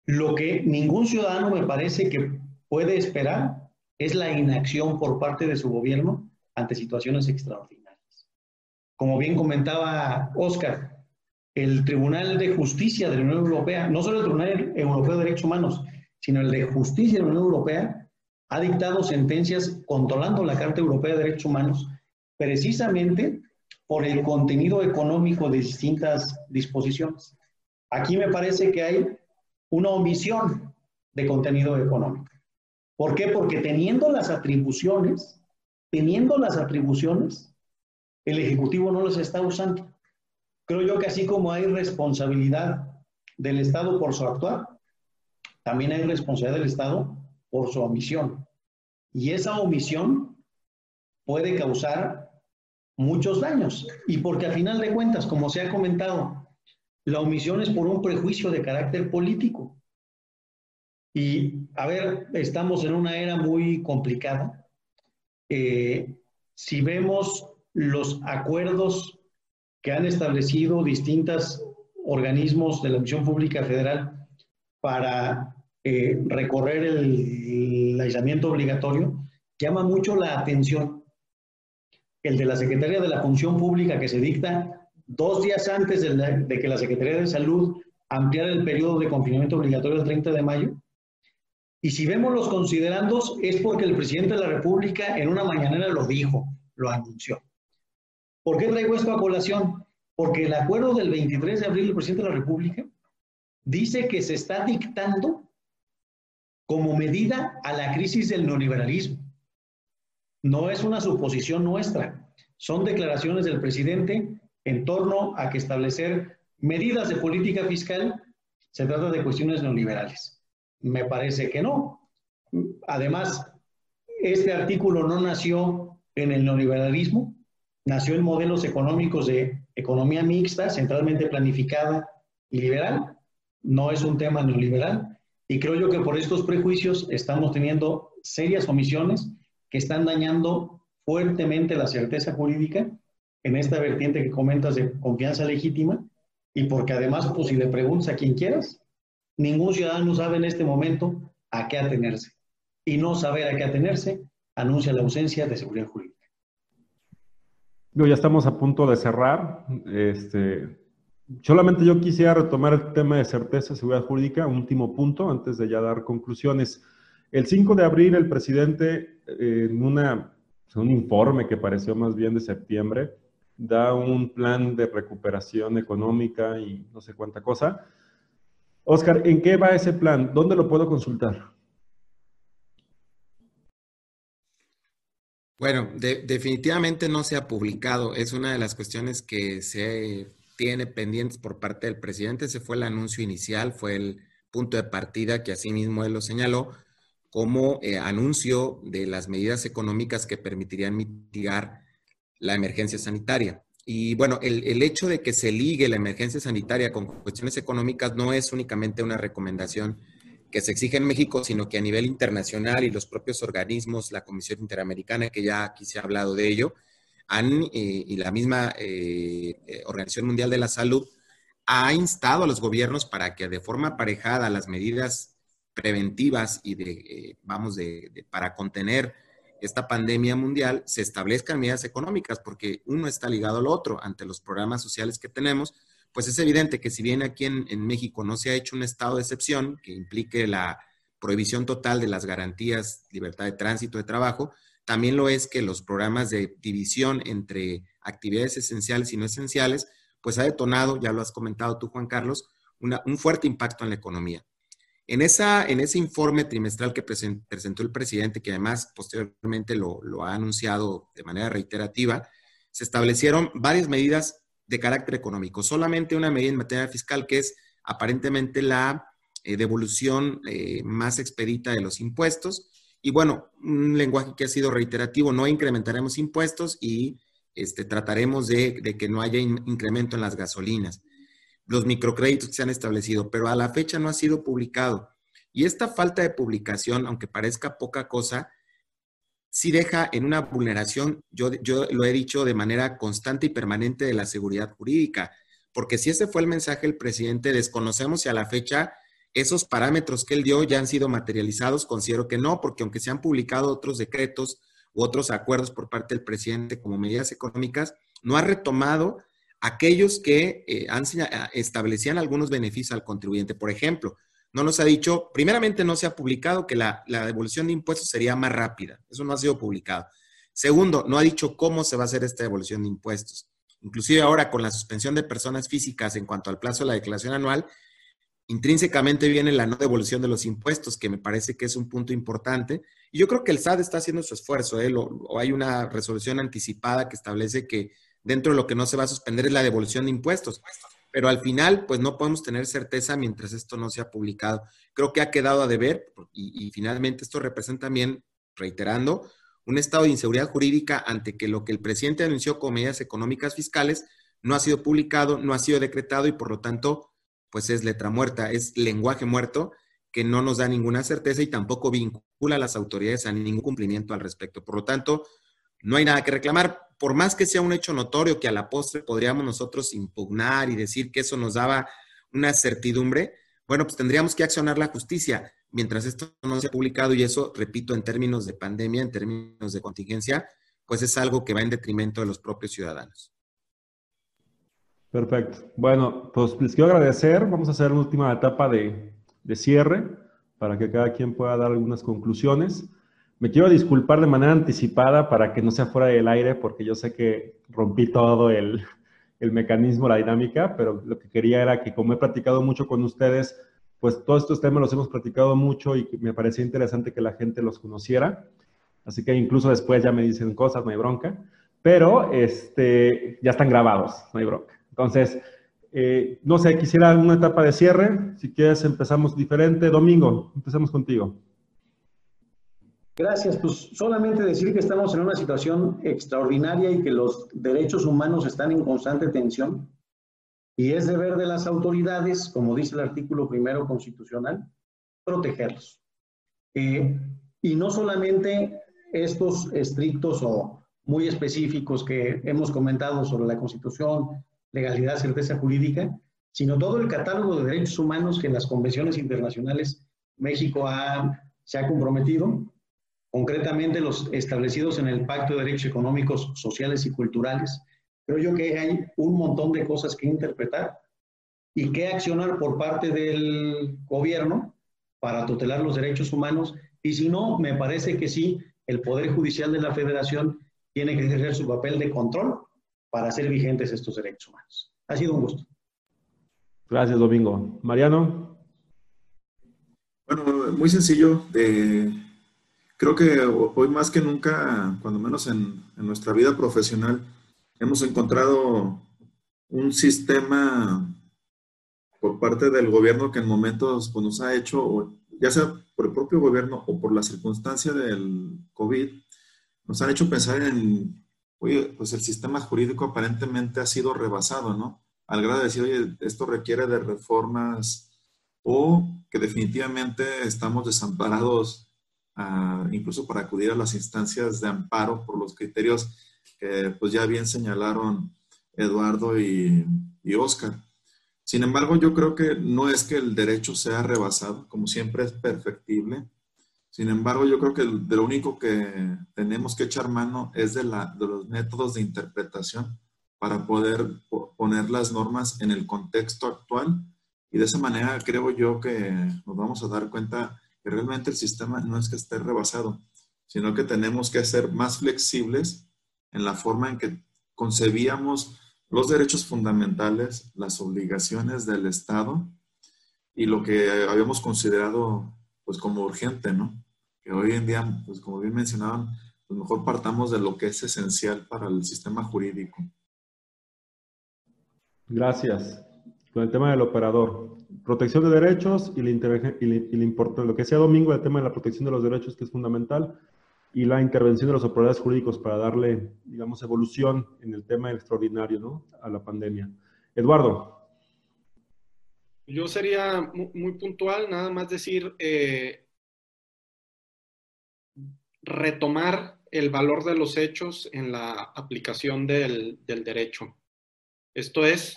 Lo que ningún ciudadano me parece que puede esperar es la inacción por parte de su gobierno ante situaciones extraordinarias. Como bien comentaba Oscar, el Tribunal de Justicia de la Unión Europea, no solo el Tribunal Europeo de Derechos Humanos, sino el de Justicia de la Unión Europea, ha dictado sentencias controlando la Carta Europea de Derechos Humanos precisamente por el contenido económico de distintas disposiciones. Aquí me parece que hay una omisión de contenido económico. ¿Por qué? Porque teniendo las atribuciones, teniendo las atribuciones, el Ejecutivo no las está usando. Creo yo que así como hay responsabilidad del Estado por su actuar, también hay responsabilidad del Estado por su omisión. Y esa omisión puede causar muchos daños. Y porque a final de cuentas, como se ha comentado, la omisión es por un prejuicio de carácter político. Y, a ver, estamos en una era muy complicada. Eh, si vemos los acuerdos que han establecido distintos organismos de la Misión Pública Federal para eh, recorrer el, aislamiento obligatorio, llama mucho la atención el de la Secretaría de la Función Pública que se dicta dos días antes de, de que la Secretaría de Salud ampliara el periodo de confinamiento obligatorio al 30 de mayo. Y si vemos los considerandos, es porque el presidente de la República en una mañanera lo dijo, lo anunció. ¿Por qué traigo esto a colación? Porque el acuerdo del 23 de abril del presidente de la República dice que se está dictando como medida a la crisis del neoliberalismo. No es una suposición nuestra, son declaraciones del presidente en torno a que establecer medidas de política fiscal se trata de cuestiones neoliberales. Me parece que no. Además, este artículo no nació en el neoliberalismo, nació en modelos económicos de economía mixta, centralmente planificada y liberal. No es un tema neoliberal. Y creo yo que por estos prejuicios estamos teniendo serias omisiones que están dañando fuertemente la certeza jurídica en esta vertiente que comentas de confianza legítima y porque además, pues si le preguntas a quien quieras, ningún ciudadano sabe en este momento a qué atenerse. Y no saber a qué atenerse anuncia la ausencia de seguridad jurídica. Ya estamos a punto de cerrar. Este, solamente yo quisiera retomar el tema de certeza seguridad jurídica, último punto, antes de ya dar conclusiones. El 5 de abril, el presidente, en una, un informe que pareció más bien de septiembre, da un plan de recuperación económica y no sé cuánta cosa. Oscar, ¿en qué va ese plan? ¿Dónde lo puedo consultar? Bueno, definitivamente no se ha publicado. Es una de las cuestiones que se tiene pendientes por parte del presidente. Ese fue el anuncio inicial, fue el punto de partida que así mismo él lo señaló como eh, anuncio de las medidas económicas que permitirían mitigar la emergencia sanitaria. Y bueno, el, hecho de que se ligue la emergencia sanitaria con cuestiones económicas no es únicamente una recomendación que se exige en México, sino que a nivel internacional y los propios organismos, la Comisión Interamericana, que ya aquí se ha hablado de ello, eh, y la misma eh, eh, Organización Mundial de la Salud, ha instado a los gobiernos para que de forma aparejada las medidas preventivas y de, vamos, de, para contener esta pandemia mundial, se establezcan medidas económicas, porque uno está ligado al otro. Ante los programas sociales que tenemos, pues es evidente que si bien aquí en, México no se ha hecho un estado de excepción que implique la prohibición total de las garantías, libertad de tránsito, de trabajo, también lo es que los programas de división entre actividades esenciales y no esenciales, pues ha detonado, ya lo has comentado tú, Juan Carlos, un fuerte impacto en la economía. En, esa, en ese informe trimestral que presentó el presidente, que además posteriormente lo, ha anunciado de manera reiterativa, se establecieron varias medidas de carácter económico. Solamente una medida en materia fiscal que es aparentemente la eh, devolución eh, más expedita de los impuestos. Y bueno, un lenguaje que ha sido reiterativo, no incrementaremos impuestos y este, trataremos de, que no haya incremento en las gasolinas los microcréditos que se han establecido, pero a la fecha no ha sido publicado. Y esta falta de publicación, aunque parezca poca cosa, sí deja en una vulneración, yo, yo lo he dicho de manera constante y permanente de la seguridad jurídica, porque si ese fue el mensaje del presidente, desconocemos si a la fecha esos parámetros que él dio ya han sido materializados, considero que no, porque aunque se han publicado otros decretos u otros acuerdos por parte del presidente como medidas económicas, no ha retomado aquellos que eh, establecían algunos beneficios al contribuyente. Por ejemplo, no nos ha dicho, primeramente no se ha publicado que la, devolución de impuestos sería más rápida. Eso no ha sido publicado. Segundo, no ha dicho cómo se va a hacer esta devolución de impuestos. Inclusive ahora con la suspensión de personas físicas en cuanto al plazo de la declaración anual, intrínsecamente viene la no devolución de los impuestos, que me parece que es un punto importante. Y yo creo que el SAT está haciendo su esfuerzo. ¿eh? o hay una resolución anticipada que establece que dentro de lo que no se va a suspender es la devolución de impuestos. Pero al final, pues no podemos tener certeza mientras esto no sea publicado. Creo que ha quedado a deber y, finalmente esto representa también, reiterando, un estado de inseguridad jurídica ante que lo que el presidente anunció como medidas económicas fiscales no ha sido publicado, no ha sido decretado y por lo tanto, pues es letra muerta, es lenguaje muerto que no nos da ninguna certeza y tampoco vincula a las autoridades a ningún cumplimiento al respecto. Por lo tanto, no hay nada que reclamar. Por más que sea un hecho notorio que a la postre podríamos nosotros impugnar y decir que eso nos daba una certidumbre, bueno, pues tendríamos que accionar la justicia. Mientras esto no se ha publicado, y eso, repito, en términos de pandemia, en términos de contingencia, pues es algo que va en detrimento de los propios ciudadanos. Perfecto. Bueno, pues les quiero agradecer. Vamos a hacer la última etapa de, de cierre para que cada quien pueda dar algunas conclusiones. Me quiero disculpar de manera anticipada para que no sea fuera del aire, porque yo sé que rompí todo el, el mecanismo, la dinámica, pero lo que quería era que como he platicado mucho con ustedes, pues todos estos temas los hemos platicado mucho y me parecía interesante que la gente los conociera. Así que incluso después ya me dicen cosas, no hay bronca, pero este, ya están grabados, no hay bronca. Entonces, eh, no sé, quisiera una etapa de cierre. Si quieres, empezamos diferente. Domingo, empezamos contigo. Gracias. Pues solamente decir que estamos en una situación extraordinaria y que los derechos humanos están en constante tensión. Y es deber de las autoridades, como dice el artículo primero constitucional, protegerlos. Eh, y no solamente estos estrictos o muy específicos que hemos comentado sobre la Constitución, legalidad, certeza jurídica, sino todo el catálogo de derechos humanos que en las convenciones internacionales México ha, se ha comprometido concretamente los establecidos en el Pacto de Derechos Económicos, Sociales y Culturales. Creo yo que hay un montón de cosas que interpretar y que accionar por parte del gobierno para tutelar los derechos humanos. Y si no, me parece que sí, el Poder Judicial de la Federación tiene que ejercer su papel de control para hacer vigentes estos derechos humanos. Ha sido un gusto. Gracias, Domingo. Mariano. Bueno, muy sencillo. De creo que hoy más que nunca, cuando menos en, nuestra vida profesional, hemos encontrado un sistema por parte del gobierno que en momentos pues, nos ha hecho, ya sea por el propio gobierno o por la circunstancia del COVID, nos han hecho pensar en, oye, pues el sistema jurídico aparentemente ha sido rebasado, ¿no? Al grado de decir, oye, esto requiere de reformas o que definitivamente estamos desamparados incluso para acudir a las instancias de amparo por los criterios que pues ya bien señalaron Eduardo y, y Oscar. Sin embargo, yo creo que no es que el derecho sea rebasado, como siempre es perfectible. Sin embargo, yo creo que de lo único que tenemos que echar mano es de, la, de los métodos de interpretación para poder poner las normas en el contexto actual. Y de esa manera creo yo que nos vamos a dar cuenta realmente el sistema no es que esté rebasado, sino que tenemos que ser más flexibles en la forma en que concebíamos los derechos fundamentales, las obligaciones del Estado y lo que habíamos considerado pues como urgente, ¿no? Que hoy en día, pues como bien mencionaban, pues mejor partamos de lo que es esencial para el sistema jurídico. Gracias. Con el tema del operador protección de derechos y, la y, lo que sea domingo, el tema de la protección de los derechos, que es fundamental, y la intervención de los operadores jurídicos para darle, digamos, evolución en el tema extraordinario, ¿no? A la pandemia. Eduardo. Yo sería muy, puntual, nada más decir, eh, retomar el valor de los hechos en la aplicación del, del derecho. Esto es,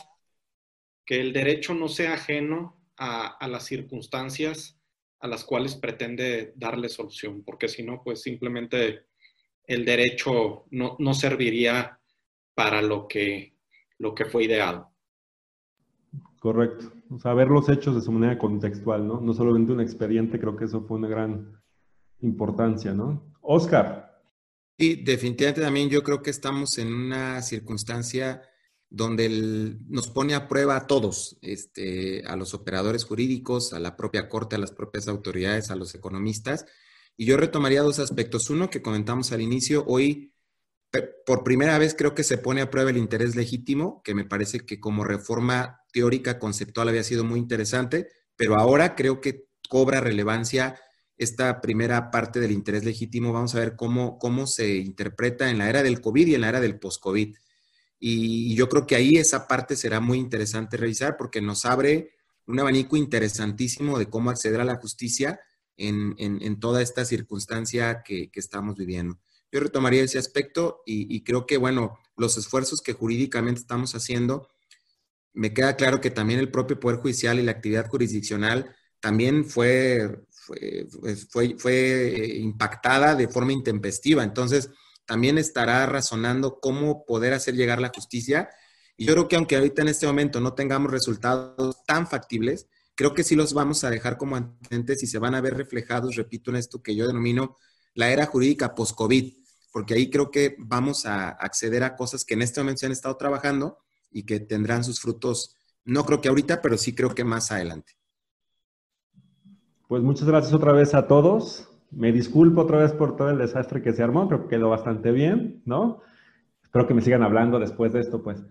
que el derecho no sea ajeno a, las circunstancias a las cuales pretende darle solución, porque si no, pues simplemente el derecho no, no serviría para lo que, lo que fue ideado. Correcto. O sea, ver los hechos de su manera contextual, ¿no? No solamente un expediente, creo que eso fue una gran importancia, ¿no? Oscar. Sí, definitivamente también yo creo que estamos en una circunstancia donde nos pone a prueba a todos, este, a los operadores jurídicos, a la propia corte, a las propias autoridades, a los economistas. Y yo retomaría dos aspectos. Uno que comentamos al inicio, hoy por primera vez creo que se pone a prueba el interés legítimo, que me parece que como reforma teórica conceptual había sido muy interesante, pero ahora creo que cobra relevancia esta primera parte del interés legítimo. Vamos a ver cómo, cómo se interpreta en la era del COVID y en la era del post-COVID. Y yo creo que ahí esa parte será muy interesante revisar porque nos abre un abanico interesantísimo de cómo acceder a la justicia en, toda esta circunstancia que, estamos viviendo. Yo retomaría ese aspecto y, creo que, bueno, los esfuerzos que jurídicamente estamos haciendo, me queda claro que también el propio Poder Judicial y la actividad jurisdiccional también fue, fue, fue, fue impactada de forma intempestiva. Entonces, también estará razonando cómo poder hacer llegar la justicia. Y yo creo que aunque ahorita en este momento no tengamos resultados tan factibles, creo que sí los vamos a dejar como antecedentes y se van a ver reflejados, repito, en esto que yo denomino la era jurídica post-COVID, porque ahí creo que vamos a acceder a cosas que en este momento se han estado trabajando y que tendrán sus frutos, no creo que ahorita, pero sí creo que más adelante. Pues muchas gracias otra vez a todos. Me disculpo otra vez por todo el desastre que se armó, creo que quedó bastante bien, ¿no? Espero que me sigan hablando después de esto, pues.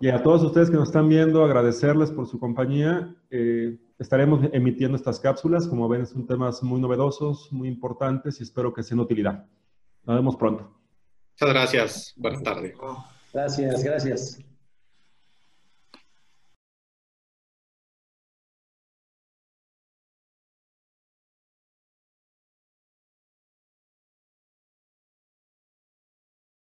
Y a todos ustedes que nos están viendo, agradecerles por su compañía. Eh, estaremos emitiendo estas cápsulas. Como ven, son temas muy novedosos, muy importantes y espero que sean de utilidad. Nos vemos pronto. Muchas gracias. Buenas tardes. Gracias, gracias.